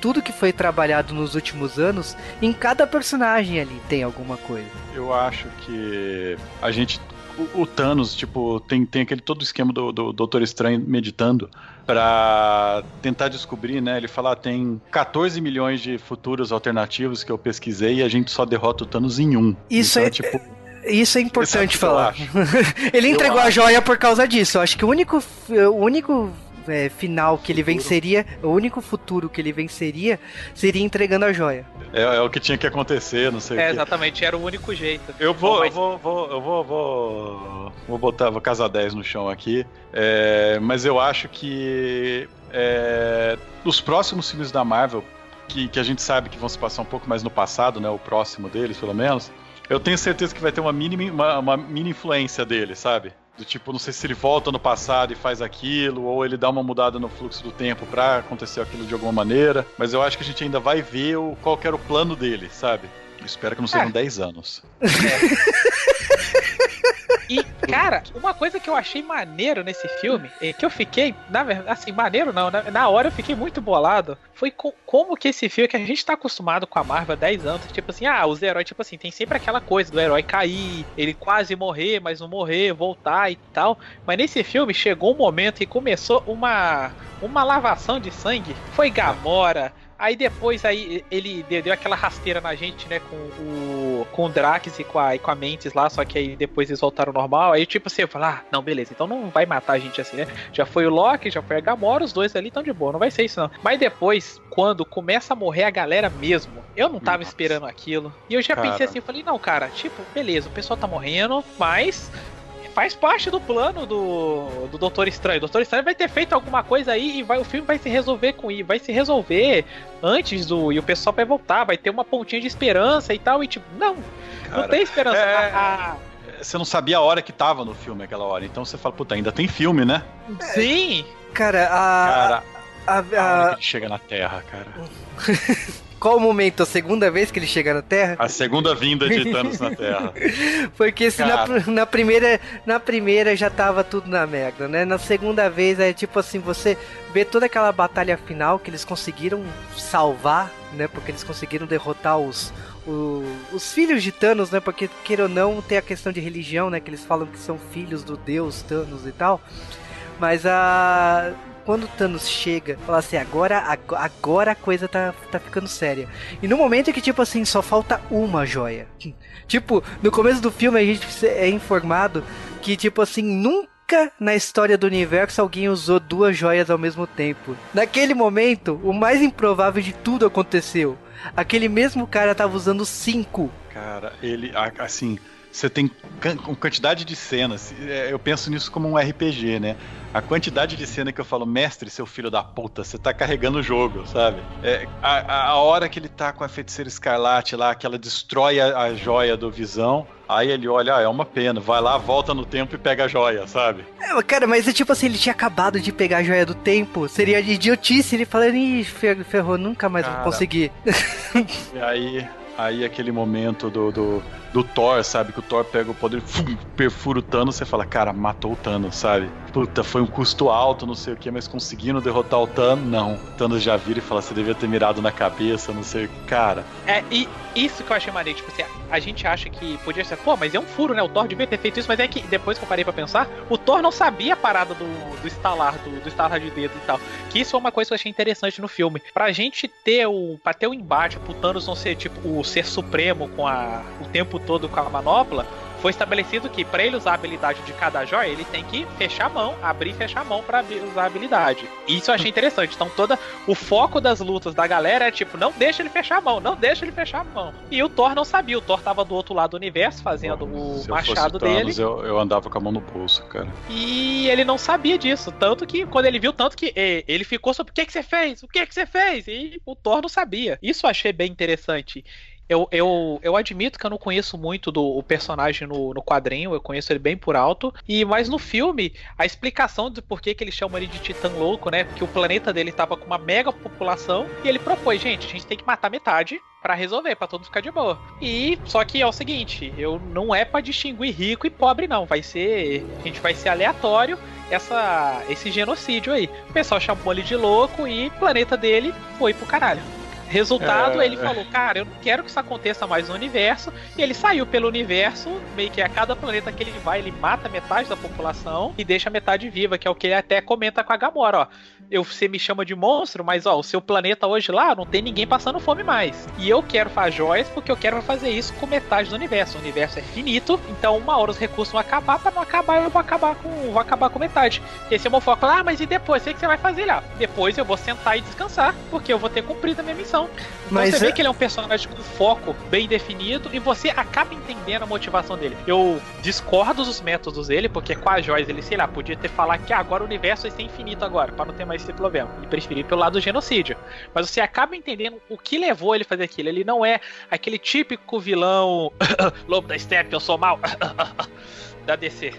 Tudo que foi trabalhado nos últimos anos, em cada personagem ali tem alguma coisa. Eu acho que a gente. O, o Thanos, tipo, tem, tem aquele todo o esquema do, do Doutor Estranho meditando pra tentar descobrir, né? Ele fala, ah, tem 14 milhões de futuros alternativos que eu pesquisei e a gente só derrota o Thanos em um. Isso então, é- tipo, Isso é importante Esse é que eu falar. [LAUGHS] ele entregou a joia por causa disso. Eu acho que o único, o único é, final que ele venceria, o único futuro que ele venceria seria entregando a joia. é, é o que tinha que acontecer, não sei É, o quê. exatamente, era o único jeito. Eu vou, Bom, eu mas- vou, vou, eu vou, vou, vou botar, vou casar 10 no chão aqui. É, mas eu acho que é, os próximos filmes da Marvel, que, que a gente sabe que vão se passar um pouco mais no passado, né? O próximo deles, pelo menos. Eu tenho certeza que vai ter uma mini, uma, uma mini influência dele, sabe? Do tipo, não sei se ele volta no passado e faz aquilo, ou ele dá uma mudada no fluxo do tempo pra acontecer aquilo de alguma maneira. Mas eu acho que a gente ainda vai ver o, qual que era o plano dele, sabe? Eu espero que não sejam É. 10 anos. Uma [LAUGHS] coisa que eu achei maneiro nesse filme, é que eu fiquei, na verdade, assim, maneiro não, na, na hora eu fiquei muito bolado, foi co- como que esse filme, que a gente tá acostumado com a Marvel há 10 anos, tipo assim, ah, os heróis, tipo assim, tem sempre aquela coisa do herói cair, ele quase morrer, mas não morrer, voltar e tal, mas nesse filme chegou um momento e começou uma, uma lavação de sangue, foi Gamora, Aí depois aí ele deu aquela rasteira na gente, né, com o com o Drax e com a, e com a Mantis lá, só que aí depois eles voltaram ao normal. Aí tipo assim, eu falo, ah, não, beleza, então não vai matar a gente assim, né? Já foi o Loki, já foi a Gamora, os dois ali estão de boa, não vai ser isso não. Mas depois, quando começa a morrer a galera mesmo, eu não tava Nossa. esperando aquilo. E eu já Cara. pensei assim, eu falei, não, cara, tipo, beleza, o pessoal tá morrendo, mas faz parte do plano do, do Doutor Estranho. O Doutor Estranho vai ter feito alguma coisa aí e vai, o filme vai se resolver com isso, vai se resolver antes do. E o pessoal vai voltar, vai ter uma pontinha de esperança e tal. E tipo, não, não Cara, tem esperança. é- A- a- Você não sabia a hora que tava no filme aquela hora, então você fala, puta, ainda tem filme, né? sim, Cara, a. Cara, a- a a- que ele chega na Terra, cara. [LAUGHS] qual o momento? A segunda vez que ele chega na Terra? A segunda vinda de Thanos na Terra. [LAUGHS] Porque se na, na primeira na primeira já tava tudo na merda, né? Na segunda vez é tipo assim, você vê toda aquela batalha final que eles conseguiram salvar, né? Porque eles conseguiram derrotar os o- os filhos de Thanos, né? Porque queira ou não, tem a questão de religião, né? Que eles falam que são filhos do deus Thanos e tal. Mas a quando o Thanos chega, fala assim, agora, ago- agora a coisa tá, tá ficando séria. E no momento que, tipo assim, só falta uma joia. [LAUGHS] Tipo, no começo do filme a gente é informado que, tipo assim, nunca na história do universo alguém usou duas joias ao mesmo tempo. Naquele momento, o mais improvável de tudo aconteceu. Aquele mesmo cara tava usando cinco. Cara, ele, assim, você tem quantidade de cenas. é, Eu penso nisso como um RPG, né? A quantidade de cena que eu falo, mestre, seu filho da puta, você tá carregando o jogo, sabe? É, a, a- hora que ele tá com a feiticeira escarlate lá, que ela destrói a, a joia do visão, aí ele olha, ah, é uma pena, vai lá, volta no tempo e pega a joia, sabe? É, cara, mas é tipo assim, ele tinha acabado de pegar a joia do tempo. Seria de idiotice ele falando, ih, fer- ferrou, nunca mais Cara. vou conseguir. [LAUGHS] E aí, aí aquele momento do, do, do Thor, sabe? Que o Thor pega o poder, fum, perfura o Thanos, você fala, cara, matou o Thanos, sabe? Puta, foi um custo alto, não sei o que, mas conseguindo derrotar o Thanos, não. O Thanos já vira e fala, você devia ter mirado na cabeça, não sei o que. Cara, É, e isso que eu achei maneiro, tipo assim, a gente acha que podia ser, pô, mas é um furo, né? O Thor devia ter feito isso, mas é que depois que eu parei pra pensar, o Thor não sabia a parada do, do estalar, do, do estalar de dedo e tal. Que isso é uma coisa que eu achei interessante no filme. Pra gente ter o. Pra ter o embate, pro Thanos não ser tipo o ser supremo com a. o tempo todo com a manopla. Foi estabelecido que pra ele usar a habilidade de cada joia, ele tem que fechar a mão, abrir e fechar a mão pra abrir- usar a habilidade. Isso eu achei [LAUGHS] interessante. Então toda o foco das lutas da galera é tipo, não deixa ele fechar a mão, não deixa ele fechar a mão. E o Thor não sabia, o Thor tava do outro lado do universo fazendo o se eu machado o dele. Thanos, eu, eu andava com a mão no bolso, cara. E ele não sabia disso. Tanto que, quando ele viu, tanto que ele ficou sobre o que, que você fez? O que, que você fez? E o Thor não sabia. Isso eu achei bem interessante. Eu, eu, eu admito que eu não conheço muito do o personagem no, no quadrinho, eu conheço ele bem por alto. E Mas no filme, a explicação de por que, que eles chamam ele de Titã Louco, né? Porque o planeta dele tava com uma mega população e ele propôs, gente, a gente tem que matar metade pra resolver, pra todo ficar de boa. E só que é o seguinte, eu não é pra distinguir rico e pobre não, vai ser, a gente vai ser aleatório essa esse genocídio aí. O pessoal chamou ele de louco e o planeta dele foi pro caralho. Resultado, É, ele falou, cara, eu não quero que isso aconteça mais no universo. E ele saiu pelo universo, meio que a cada planeta que ele vai, ele mata metade da população e deixa metade viva, que é o que ele até comenta com a Gamora, ó. Eu, você me chama de monstro, mas ó, o seu planeta hoje lá não tem ninguém passando fome mais. E eu quero fazer joias porque eu quero fazer isso com metade do universo. O universo é finito, então uma hora os recursos vão acabar, para não acabar, eu vou acabar com, vou acabar com metade. Esse é o meu foco. Ah, mas e depois? O que que você vai fazer lá? Depois eu vou sentar e descansar, porque eu vou ter cumprido a minha missão. Não. Então Mas você vê é- que ele é um personagem com foco bem definido e você acaba entendendo a motivação dele. Eu discordo dos métodos dele, porque com a Joyce ele, sei lá, podia ter falado que ah, agora o universo vai ser infinito agora, pra não ter mais esse problema. Ele preferiu pelo lado do genocídio. Mas você acaba entendendo o que levou ele a fazer aquilo. Ele não é aquele típico vilão [COUGHS] Lobo da Steppe, eu sou mal [COUGHS] da DC.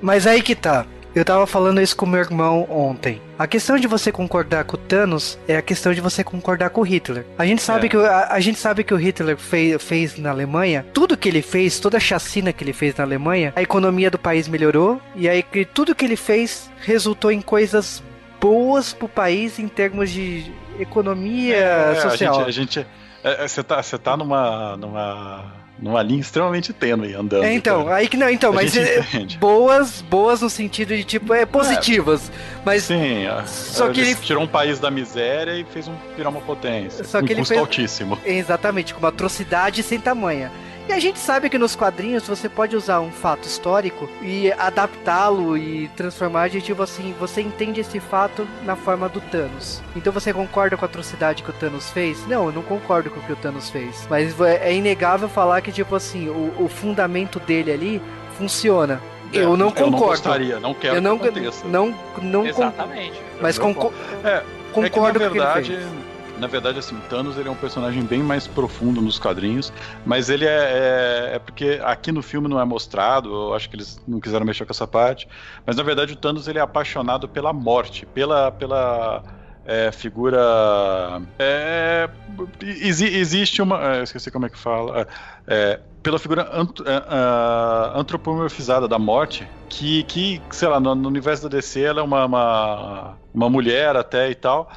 Mas aí que tá. Eu tava falando isso com meu irmão ontem. A questão de você concordar com o Thanos é a questão de você concordar com o Hitler. A gente sabe, É. que, o- a, a gente sabe que o Hitler fez, fez na Alemanha, tudo que ele fez, toda a chacina que ele fez na Alemanha, a economia do país melhorou, e aí que tudo que ele fez resultou em coisas boas pro país em termos de economia É, social. A gente. a gente- é, é, Você tá, você tá numa, numa, numa linha extremamente tênue andando. É, então, cara. aí que não, então, A mas é, boas, boas no sentido de tipo, é positivas. Mas Sim, Só que ele, tirou um país da miséria e fez um virar uma potência. Só que ele custo fez- altíssimo. Exatamente, com uma atrocidade sem tamanha. E a gente sabe que nos quadrinhos você pode usar um fato histórico e adaptá-lo e transformar de tipo assim, você entende esse fato na forma do Thanos. Então você concorda com a atrocidade que o Thanos fez? Não, eu não concordo com o que o Thanos fez. Mas é inegável falar que, tipo assim, o, o fundamento dele ali funciona. Eu não É, Eu não concordo. gostaria, não quero eu não, que aconteça. não, não Exatamente. mas Meu conco- É, concordo é com que, o na que ele verdade, fez. Na verdade, assim, Thanos ele é um personagem bem mais profundo nos quadrinhos, mas ele é, é, é porque aqui no filme não é mostrado, eu acho que eles não quiseram mexer com essa parte, mas na verdade o Thanos ele é apaixonado pela morte, pela, pela é, figura. É, exi- existe uma. é, esqueci como é que fala. é, pela figura ant- ah, antropomorfizada da morte, que, que sei lá, no, no universo da DC ela é uma, uma, uma mulher até e tal.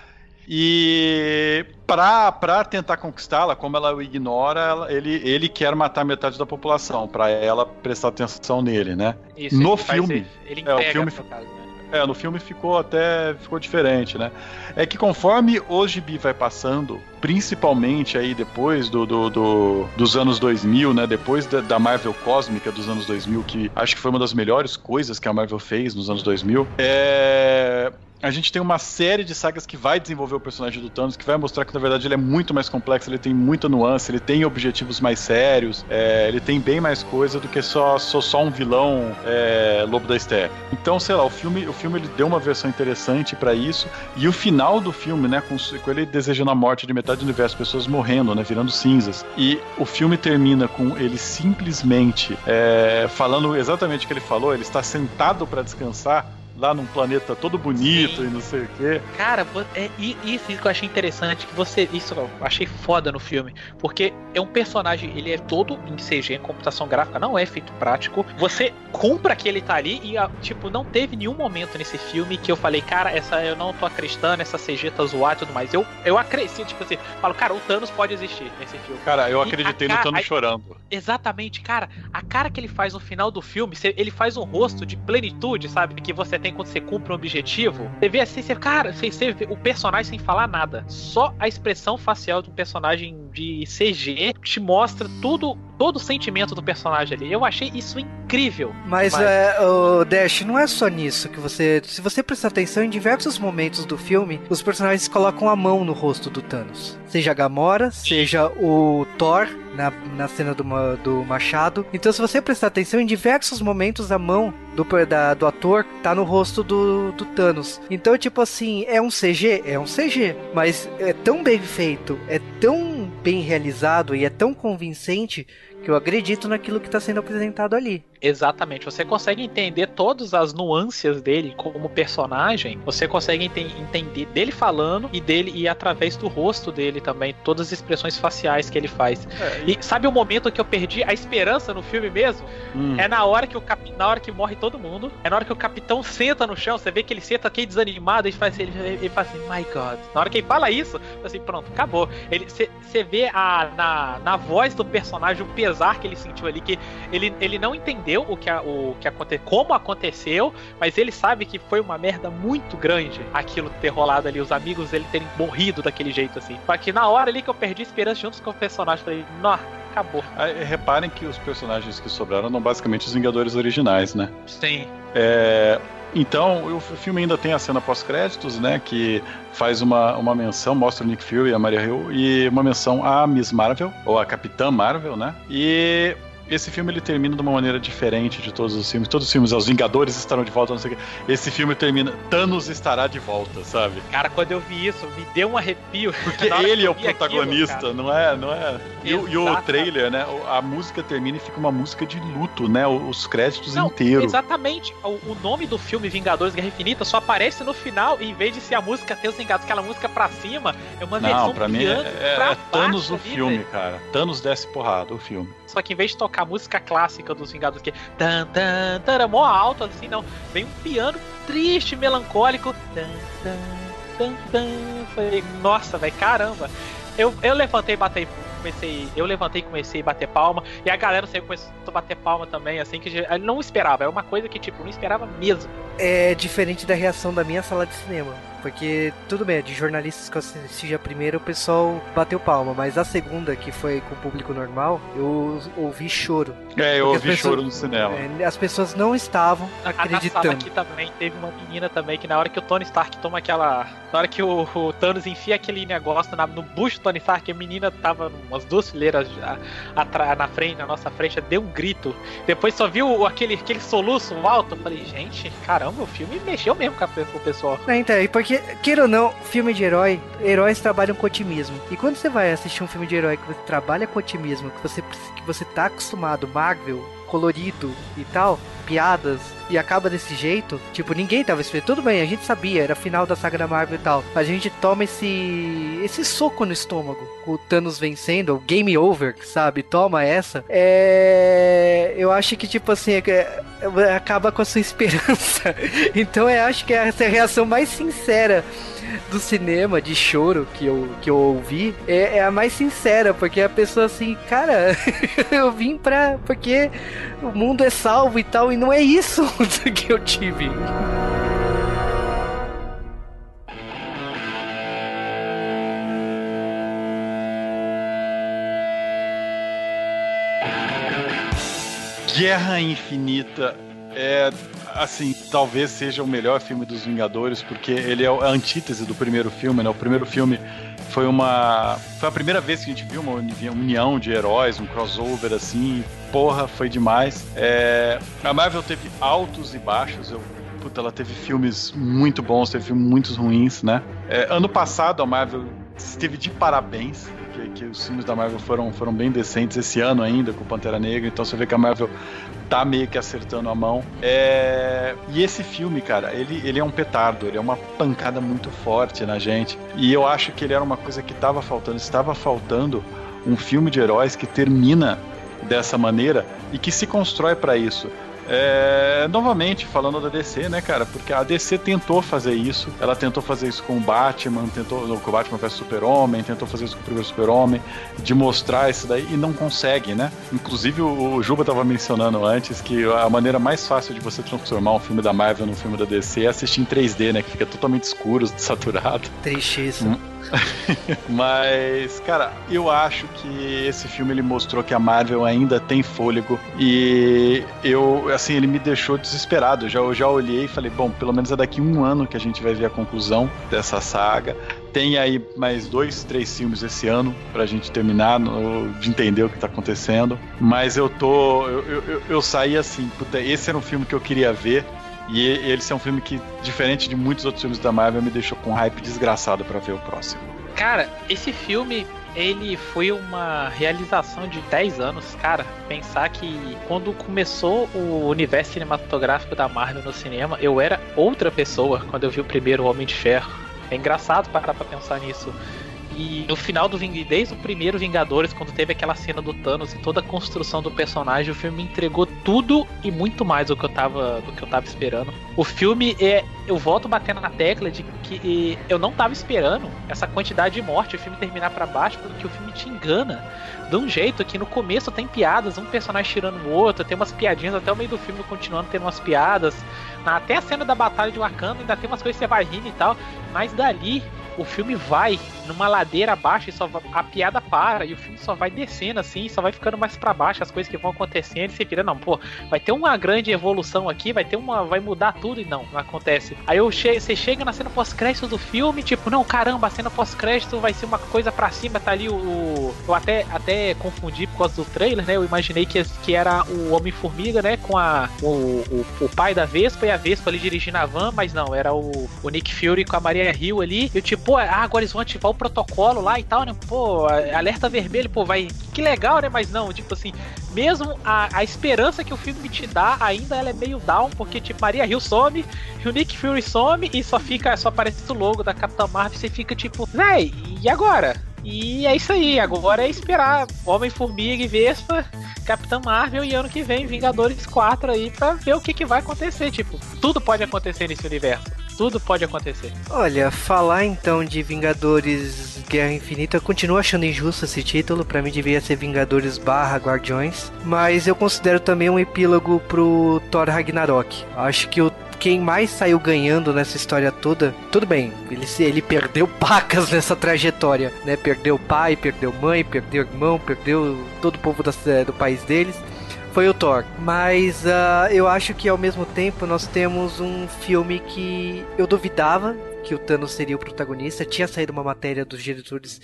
E pra tentar conquistá-la, como ela o ignora, ela- ele, ele quer matar metade da população, pra ela prestar atenção nele, né? Isso, no ele faz- filme. Ele é, o entrega, filme no caso, né? É, no filme ficou até ficou diferente, né? É que conforme o gibi vai passando, principalmente aí depois do, do- do- dos anos 2000, né? Depois da, da Marvel cósmica dos anos 2000, que acho que foi uma das melhores coisas que a Marvel fez nos anos 2000, é... A gente tem uma série de sagas que vai desenvolver o personagem do Thanos, que vai mostrar que na verdade ele é muito mais complexo, ele tem muita nuance, ele tem objetivos mais sérios, é, ele tem bem mais coisa do que só, só, só um vilão é, lobo da steppe. Então, sei lá, o filme, o filme ele deu uma versão interessante pra isso, e o final do filme, né, com, com ele desejando a morte de metade do universo, pessoas morrendo, né, virando cinzas, e o filme termina com ele simplesmente é, falando exatamente o que ele falou, ele está sentado pra descansar lá num planeta todo bonito e não sei o quê. Cara, é i- isso que eu achei interessante, que você. Isso eu achei foda no filme. Porque é um personagem, ele é todo em CG, em computação gráfica, não é efeito prático. Você compra que ele tá ali e, ah, tipo, não teve nenhum momento nesse filme que eu falei, cara, essa eu não tô acreditando, essa CG tá zoada e tudo mais. Eu, eu acredito, tipo assim, falo, cara, o Thanos pode existir nesse filme. Cara, eu E acreditei no ca- Thanos a- chorando. Exatamente, cara. A cara que ele faz no final do filme, ele faz um rosto de plenitude, sabe? Que você tem quando você cumpre um objetivo. Você vê assim, você, cara, você, você o personagem sem falar nada. Só a expressão facial de um personagem de CG te mostra tudo, todo o sentimento do personagem ali. Eu achei isso incrível. Mas, Mas- é, o Dash, não é só nisso que você. Se você prestar atenção, em diversos momentos do filme, os personagens colocam a mão no rosto do Thanos. Seja a Gamora, seja o Thor na, na cena do, do Machado. Então, se você prestar atenção, em diversos momentos a mão do, da- do ator tá no rosto do, do Thanos. Então, tipo assim, é um CG? É um CG. Mas é tão bem feito, é tão bem realizado e é tão convincente que eu acredito naquilo que está sendo apresentado ali. Exatamente, você consegue entender todas as nuances dele como personagem, você consegue enten- entender dele falando e dele e através do rosto dele também, todas as expressões faciais que ele faz. E sabe o momento que eu perdi a esperança no filme mesmo? Hum. É na hora que o cap... na hora que morre todo mundo, é na hora que o capitão senta no chão, você vê que ele senta aqui desanimado e faz ele, ele fala assim, my god. Na hora que ele fala isso, assim, pronto, acabou. Ele você vê a na, na voz do personagem o pesar que ele sentiu ali que ele, ele não entendeu o que, a, o que aconteceu, como aconteceu, mas ele sabe que foi uma merda muito grande aquilo ter rolado ali, os amigos dele terem morrido daquele jeito assim. Só que na hora ali que eu perdi a esperança juntos com o personagem, falei, nó, acabou. Aí, reparem que os personagens que sobraram são basicamente os Vingadores originais, né? Sim. É, Então, o filme ainda tem a cena pós-créditos, né? Que faz uma, uma menção, mostra o Nick Fury e a Maria Hill, e uma menção à Miss Marvel, ou a Capitã Marvel, né? E esse filme ele termina de uma maneira diferente de todos os filmes. Todos os filmes, os Vingadores estarão de volta, não sei o quê. Esse filme termina, Thanos estará de volta, sabe? Cara, quando eu vi isso, me deu um arrepio. Porque [LAUGHS] ele é o protagonista, aquilo, não é, não é. E, e, o trailer, né? A música termina e fica uma música de luto, né? Os créditos não, inteiros. Exatamente. O, o, nome do filme Vingadores Guerra Infinita só aparece no final, e em vez de ser a música ter os Vingadores, aquela música pra cima, é uma não, versão pra mim é, é, é Thanos o filme, cara. Thanos desce porrada, o filme. Só que em vez de tocar a música clássica dos Vingadores, que é tan, tan, tan, mó alto, assim, não. Vem um piano triste, melancólico. Tan, tan, tan, tan. Falei, nossa, velho, caramba. Eu, eu levantei e batei comecei. Eu levantei comecei a bater palma. E a galera saiu começou a bater palma também, assim, que não esperava. É uma coisa que, tipo, não esperava mesmo. É diferente da reação da minha sala de cinema. Porque, tudo bem, de jornalistas que eu assisti a primeira, o pessoal bateu palma, mas a segunda, que foi com o público normal, eu ouvi choro. É, eu ouvi pessoas, choro no cinema. É, as pessoas não estavam acreditando. Na aqui também teve uma menina também que na hora que o Tony Stark toma aquela. Na hora que o, o Thanos enfia aquele negócio na, no bucho do Tony Stark, a menina tava umas duas fileiras atrás, na frente, na nossa frente, deu um grito. Depois só viu aquele, aquele soluço alto. Eu falei, gente, caramba, o filme mexeu mesmo com, a, com o pessoal. É, então, e porque porque, queira ou não, filme de herói, heróis trabalham com otimismo. E quando você vai assistir um filme de herói que você trabalha com otimismo, que você, que você tá acostumado, Marvel, colorido e tal, piadas, e acaba desse jeito, tipo, ninguém tava esperando. Tudo bem, a gente sabia, era final da saga da Marvel e tal. A gente toma esse esse soco no estômago, o Thanos vencendo, o game over, sabe? Toma essa. É, eu acho que tipo assim, é, acaba com a sua [LAUGHS] esperança. então eu acho que essa é a reação mais sincera do cinema de choro que eu, que eu ouvi é, é a mais sincera, porque a pessoa assim, cara, [LAUGHS] eu vim pra. porque o mundo é salvo e tal, e não é isso [LAUGHS] que eu tive. Guerra Infinita é assim, talvez seja o melhor filme dos Vingadores, porque ele é a antítese do primeiro filme, né? O primeiro filme foi uma. Foi a primeira vez que a gente viu uma união de heróis, um crossover assim. Porra, foi demais. É... A Marvel teve altos e baixos. Eu... Puta, ela teve filmes muito bons, teve filmes muito ruins, né? É, ano passado a Marvel esteve de parabéns que, que, os filmes da Marvel foram, foram bem decentes esse ano ainda, com Pantera Negra, então você vê que a Marvel tá meio que acertando a mão. É... E esse filme, cara, ele, ele é um petardo, ele é uma pancada muito forte na gente. E eu acho que ele era uma coisa que estava faltando, estava faltando um filme de heróis que termina dessa maneira e que se constrói para isso. É, novamente, falando da DC, né, cara? Porque a DC tentou fazer isso. Ela tentou fazer isso com o Batman, tentou com o Batman vs Super-Homem, tentou fazer isso com o primeiro Super-Homem, de mostrar isso daí e não consegue, né? Inclusive, o Juba tava mencionando antes que a maneira mais fácil de você transformar um filme da Marvel num filme da DC é assistir em 3D, né? Que fica totalmente escuro, [LAUGHS] saturado. Tristeza. Hum. [LAUGHS] Mas, cara, eu acho que esse filme ele mostrou que a Marvel ainda tem fôlego e eu, assim, ele me deixou desesperado. Eu já, eu já olhei e falei, bom, pelo menos é daqui um ano que a gente vai ver a conclusão dessa saga. Tem aí mais dois, três filmes esse ano pra gente terminar, no, de entender o que tá acontecendo. Mas eu tô. Eu, eu, eu saí assim, puta, esse era um filme que eu queria ver. E ele é um filme que, diferente de muitos outros filmes da Marvel, me deixou com hype desgraçado para ver o próximo. Cara, esse filme ele foi uma realização de 10 anos, cara. Pensar que quando começou o universo cinematográfico da Marvel no cinema, eu era outra pessoa quando eu vi o primeiro Homem de Ferro. É engraçado parar pra pensar nisso. E no final do desde o primeiro Vingadores, quando teve aquela cena do Thanos e toda a construção do personagem, o filme entregou tudo e muito mais do que eu tava, do que eu tava esperando. O filme é. Eu volto batendo na tecla de que eu não tava esperando essa quantidade de morte, o filme terminar para baixo, porque o filme te engana. De um jeito que no começo tem piadas, um personagem tirando o outro, tem umas piadinhas até o meio do filme continuando tendo umas piadas. Até a cena da batalha de Wakanda ainda tem umas coisas que você vai rindo e tal. Mas dali o filme vai numa ladeira abaixo e só a piada para e o filme só vai descendo assim, só vai ficando mais para baixo as coisas que vão acontecendo e você vira, não, pô, vai ter uma grande evolução aqui, vai ter uma, vai mudar tudo e não, não acontece. Aí eu che você chega na cena pós-crédito do filme, tipo, não, caramba, a cena pós-crédito vai ser uma coisa para cima, tá ali o, eu até até confundi por causa do trailer, né? Eu imaginei que, que era o Homem-Formiga, né, com a o, o, o, pai da Vespa e a Vespa ali dirigindo a van, mas não, era o, o Nick Fury com a Maria Hill ali. E eu tipo, pô, ah, agora eles vão ativar o protocolo lá e tal, né? Pô, alerta vermelho, pô, vai. Que legal, né? Mas não, tipo assim, mesmo a, a esperança que o filme te dá, ainda ela é meio down, porque, tipo, Maria Hill some, o Nick Fury some e só fica, só aparece o logo da Capitã Marvel e você fica tipo, véi, e agora? E é isso aí, agora é esperar Homem-Formiga e Vespa, Capitã Marvel e ano que vem Vingadores 4 aí pra ver o que, que vai acontecer. Tipo, tudo pode acontecer nesse universo. Tudo pode acontecer. Olha, falar então de Vingadores Guerra Infinita, eu continuo achando injusto esse título. Para mim devia ser Vingadores barra Guardiões. Mas eu considero também um epílogo pro Thor Ragnarok. Acho que o quem mais saiu ganhando nessa história toda, tudo bem, ele, ele perdeu [LAUGHS] pacas nessa trajetória, né? Perdeu pai, perdeu mãe, perdeu irmão, perdeu todo o povo da, do país deles foi o Thor. Mas uh, eu acho que ao mesmo tempo nós temos um filme que eu duvidava que o Thanos seria o protagonista. Tinha saído uma matéria dos diretores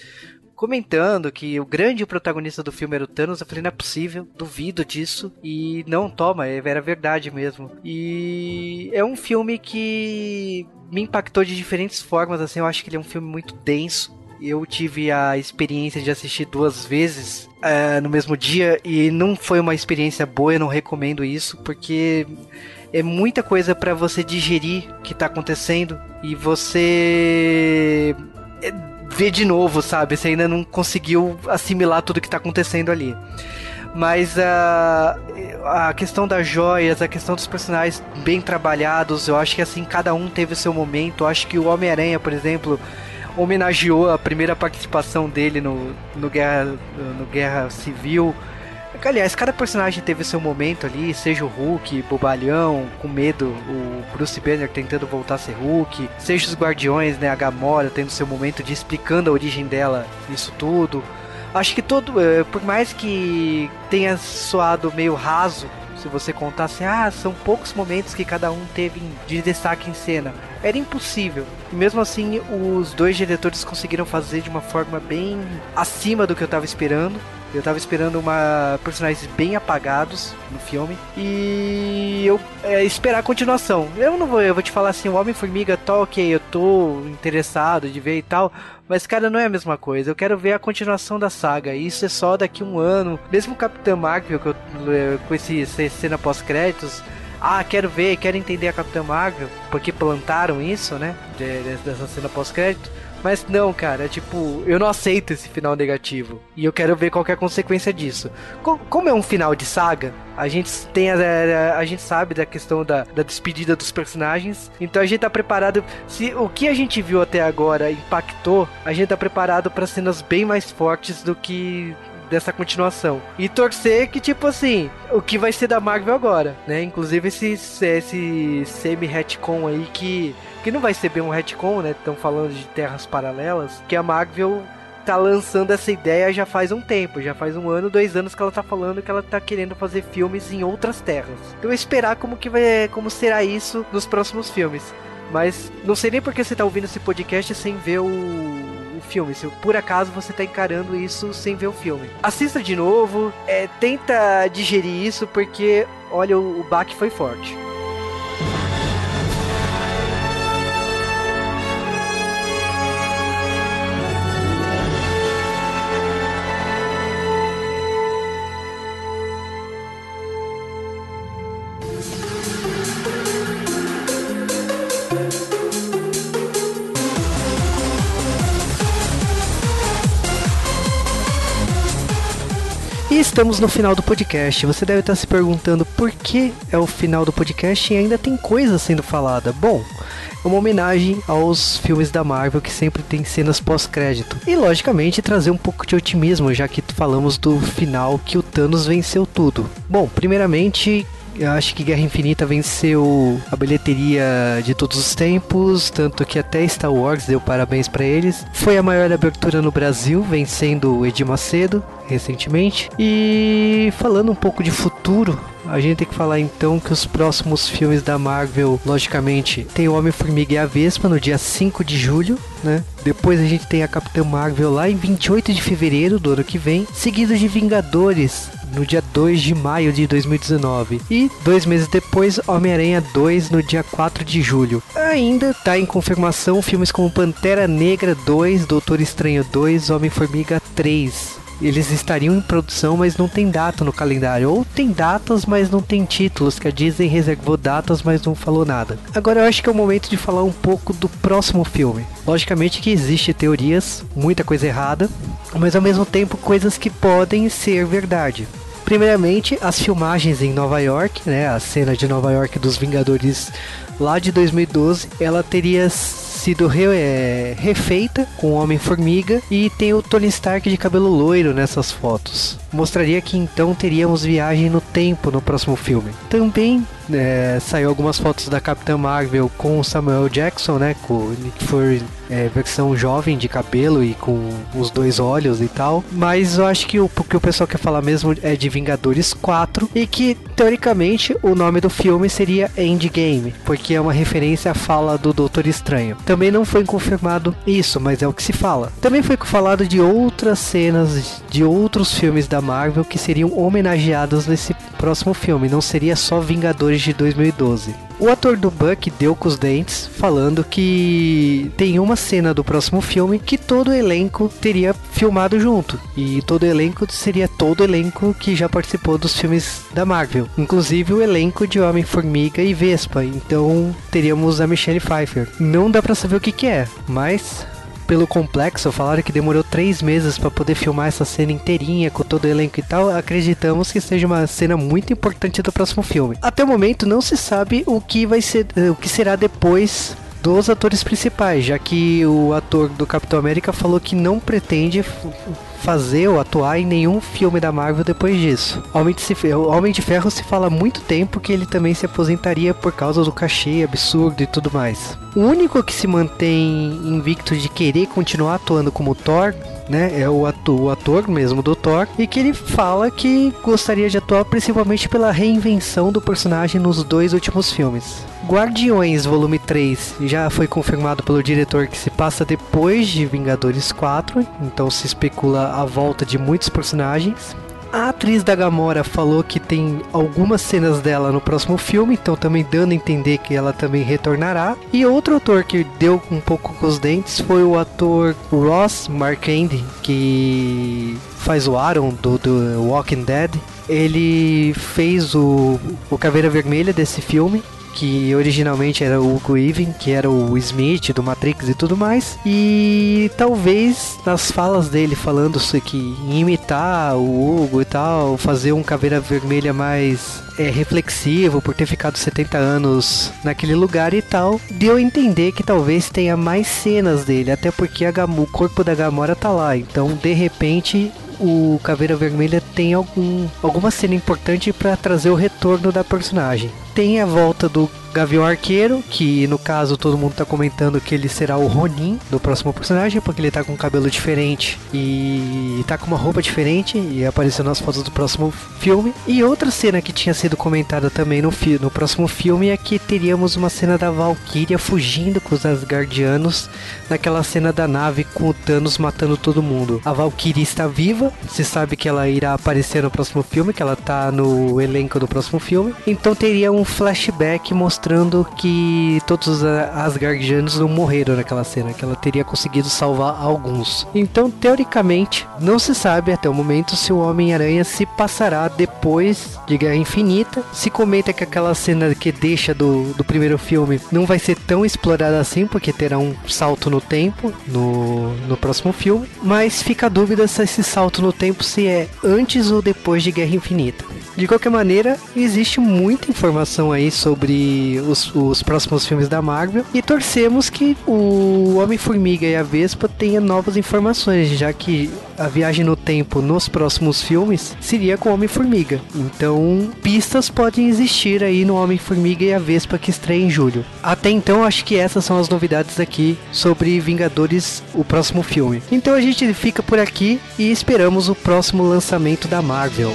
comentando que o grande protagonista do filme era o Thanos. Eu falei, não é possível, duvido disso. E não, toma, é, era verdade mesmo. E é um filme que me impactou de diferentes formas, assim, eu acho que ele é um filme muito denso. Eu tive a experiência de assistir duas vezes uh, no mesmo dia e não foi uma experiência boa, eu não recomendo isso, porque é muita coisa para você digerir que tá acontecendo e você é, ver de novo, sabe? Você ainda não conseguiu assimilar tudo que tá acontecendo ali. Mas a, a questão das joias, a questão dos personagens bem trabalhados, eu acho que assim, cada um teve o seu momento. Eu acho que o Homem-Aranha, por exemplo, homenageou a primeira participação dele no, no, Guerra, no Guerra Civil. Aliás, cada personagem teve seu momento ali, seja o Hulk, bobalhão, com medo, o Bruce Banner tentando voltar a ser Hulk, seja os Guardiões, né, a Gamora tendo seu momento de explicando a origem dela nisso tudo. Acho que todo, eh, por mais que tenha soado meio raso, se você contasse, ah, são poucos momentos que cada um teve de destaque em cena. Era impossível. E mesmo assim, os dois diretores conseguiram fazer de uma forma bem acima do que eu estava esperando. Eu tava esperando uma personagens bem apagados no filme e eu é, esperar a continuação. Eu não vou, eu vou te falar assim, o Homem-Formiga tá ok, eu tô interessado de ver e tal, mas cara, não é a mesma coisa. Eu quero ver a continuação da saga. Isso é só daqui um ano. Mesmo o Capitão Marvel que eu, com esse, essa cena pós-créditos, ah, quero ver, quero entender a Capitã Marvel, porque plantaram isso, né? De, dessa cena pós-crédito. Mas não, cara, é tipo, eu não aceito esse final negativo. E eu quero ver qual é a consequência disso. Como é um final de saga, a gente tem a, a, a, gente sabe da questão da, da despedida dos personagens. Então a gente tá preparado. Se o que a gente viu até agora impactou, a gente tá preparado para cenas bem mais fortes do que dessa continuação. E torcer que, tipo assim, o que vai ser da Marvel agora, né? Inclusive esse, esse semi-retcon aí que, que não vai ser bem um retcon, né? Estão falando de terras paralelas, que a Marvel tá lançando essa ideia já faz um tempo, já faz um ano, dois anos que ela tá falando que ela tá querendo fazer filmes em outras terras. Então esperar como que vai, como será isso nos próximos filmes. Mas não sei nem porque você tá ouvindo esse podcast sem ver o filme, se por acaso você tá encarando isso sem ver o filme. Assista de novo, é, tenta digerir isso, porque, olha, o, o baque foi forte. Estamos no final do podcast. Você deve estar se perguntando por que é o final do podcast e ainda tem coisa sendo falada. Bom, é uma homenagem aos filmes da Marvel que sempre tem cenas pós-crédito. E logicamente trazer um pouco de otimismo, já que falamos do final que o Thanos venceu tudo. Bom, primeiramente Eu acho que Guerra Infinita venceu a bilheteria de todos os tempos, tanto que até Star Wars deu parabéns para eles. Foi a maior abertura no Brasil, vencendo o Edir Macedo recentemente. E falando um pouco de futuro, a gente tem que falar então que os próximos filmes da Marvel, logicamente, tem o Homem-Formiga e a Vespa no dia 5 de julho, né? Depois a gente tem a Capitã Marvel lá em 28 de fevereiro do ano que vem, seguido de Vingadores no dia 2 de maio de 2019. E dois meses depois, Homem-Aranha 2 no dia 4 de julho. Ainda está em confirmação filmes como Pantera Negra 2, Doutor Estranho 2, Homem-Formiga 3 eles estariam em produção, mas não tem data no calendário. Ou tem datas, mas não tem títulos, que a Disney reservou datas, mas não falou nada. Agora eu acho que é o momento de falar um pouco do próximo filme. Logicamente que existe teorias, muita coisa errada, mas ao mesmo tempo coisas que podem ser verdade. Primeiramente, as filmagens em Nova York, né, a cena de Nova York dos Vingadores lá de 2012, ela teria sido re, é, refeita com o Homem-Formiga e tem o Tony Stark de cabelo loiro nessas fotos. Mostraria que então teríamos viagem no tempo no próximo filme. Também é, saiu algumas fotos da Capitã Marvel com Samuel Jackson, né? Com Nick Fury é, versão jovem de cabelo e com os dois olhos e tal. Mas eu acho que o, que o pessoal quer falar mesmo é de Vingadores 4 e que, teoricamente, o nome do filme seria Endgame, porque é uma referência à fala do Doutor Estranho. Também não foi confirmado isso, mas é o que se fala. Também foi falado de outras cenas de outros filmes da Marvel que seriam homenageados nesse próximo filme, não seria só Vingadores de 2012. O ator do Buck deu com os dentes, falando que tem uma cena do próximo filme que todo o elenco teria filmado junto. E todo o elenco seria todo o elenco que já participou dos filmes da Marvel, inclusive o elenco de Homem-Formiga e Vespa. Então teríamos a Michelle Pfeiffer. Não dá para saber o que, que é, mas pelo complexo, falaram que demorou três meses para poder filmar essa cena inteirinha com todo o elenco e tal. Acreditamos que seja uma cena muito importante do próximo filme. Até o momento não se sabe o que vai ser, o que será depois dos atores principais, já que o ator do Capitão América falou que não pretende fazer ou atuar em nenhum filme da Marvel depois disso. Homem de, Ferro, Homem de Ferro se fala há muito tempo que ele também se aposentaria por causa do cachê absurdo e tudo mais. O único que se mantém invicto de querer continuar atuando como Thor né? É o ator, o ator mesmo do Thor. E que ele fala que gostaria de atuar principalmente pela reinvenção do personagem nos dois últimos filmes. Guardiões Volume 3 já foi confirmado pelo diretor que se passa depois de Vingadores 4, então se especula a volta de muitos personagens. A atriz da Gamora falou que tem algumas cenas dela no próximo filme, então também dando a entender que ela também retornará. E outro ator que deu um pouco com os dentes foi o ator Ross Marquand, que faz o Aaron do, do Walking Dead. Ele fez o, o Caveira Vermelha desse filme que originalmente era o Hugo Even, que era o Smith do Matrix e tudo mais. E talvez nas falas dele falando que imitar o Hugo e tal, fazer um caveira vermelha mais é, reflexivo por ter ficado 70 anos naquele lugar e tal, deu a entender que talvez tenha mais cenas dele, até porque o corpo da Gamora tá lá. Então, de repente, o Caveira Vermelha tem algum, alguma cena importante para trazer o retorno da personagem. Tem a volta do Gavião Arqueiro, que no caso todo mundo tá comentando que ele será o Ronin do próximo personagem, porque ele tá com um cabelo diferente e tá com uma roupa diferente e apareceu nas fotos do próximo filme. E outra cena que tinha sido comentada também no, no próximo filme é que teríamos uma cena da Valkyria fugindo com os Asgardianos naquela cena da nave com o Thanos matando todo mundo. A Valkyria está viva, se sabe que ela irá aparecer no próximo filme, que ela tá no elenco do próximo filme. Então teria um flashback mostrando que todos os Asgardianos não morreram naquela cena, que ela teria conseguido salvar alguns. Então, teoricamente, não se sabe até o momento se o Homem-Aranha se passará depois de Guerra Infinita. Se comenta que aquela cena que deixa do, do primeiro filme não vai ser tão explorada assim, porque terá um salto no tempo no, no próximo filme. Mas fica a dúvida se esse salto no tempo se é antes ou depois de Guerra Infinita. De qualquer maneira, existe muita informação aí os, os próximos filmes da Marvel e torcemos que o Homem-Formiga e a Vespa tenha novas informações, já que a viagem no tempo nos próximos filmes seria com o Homem-Formiga. Então, pistas podem existir aí no Homem-Formiga e a Vespa que estreia em julho. Até então, acho que essas são as novidades aqui sobre Vingadores, o próximo filme. Então a gente fica por aqui e esperamos o próximo lançamento da Marvel.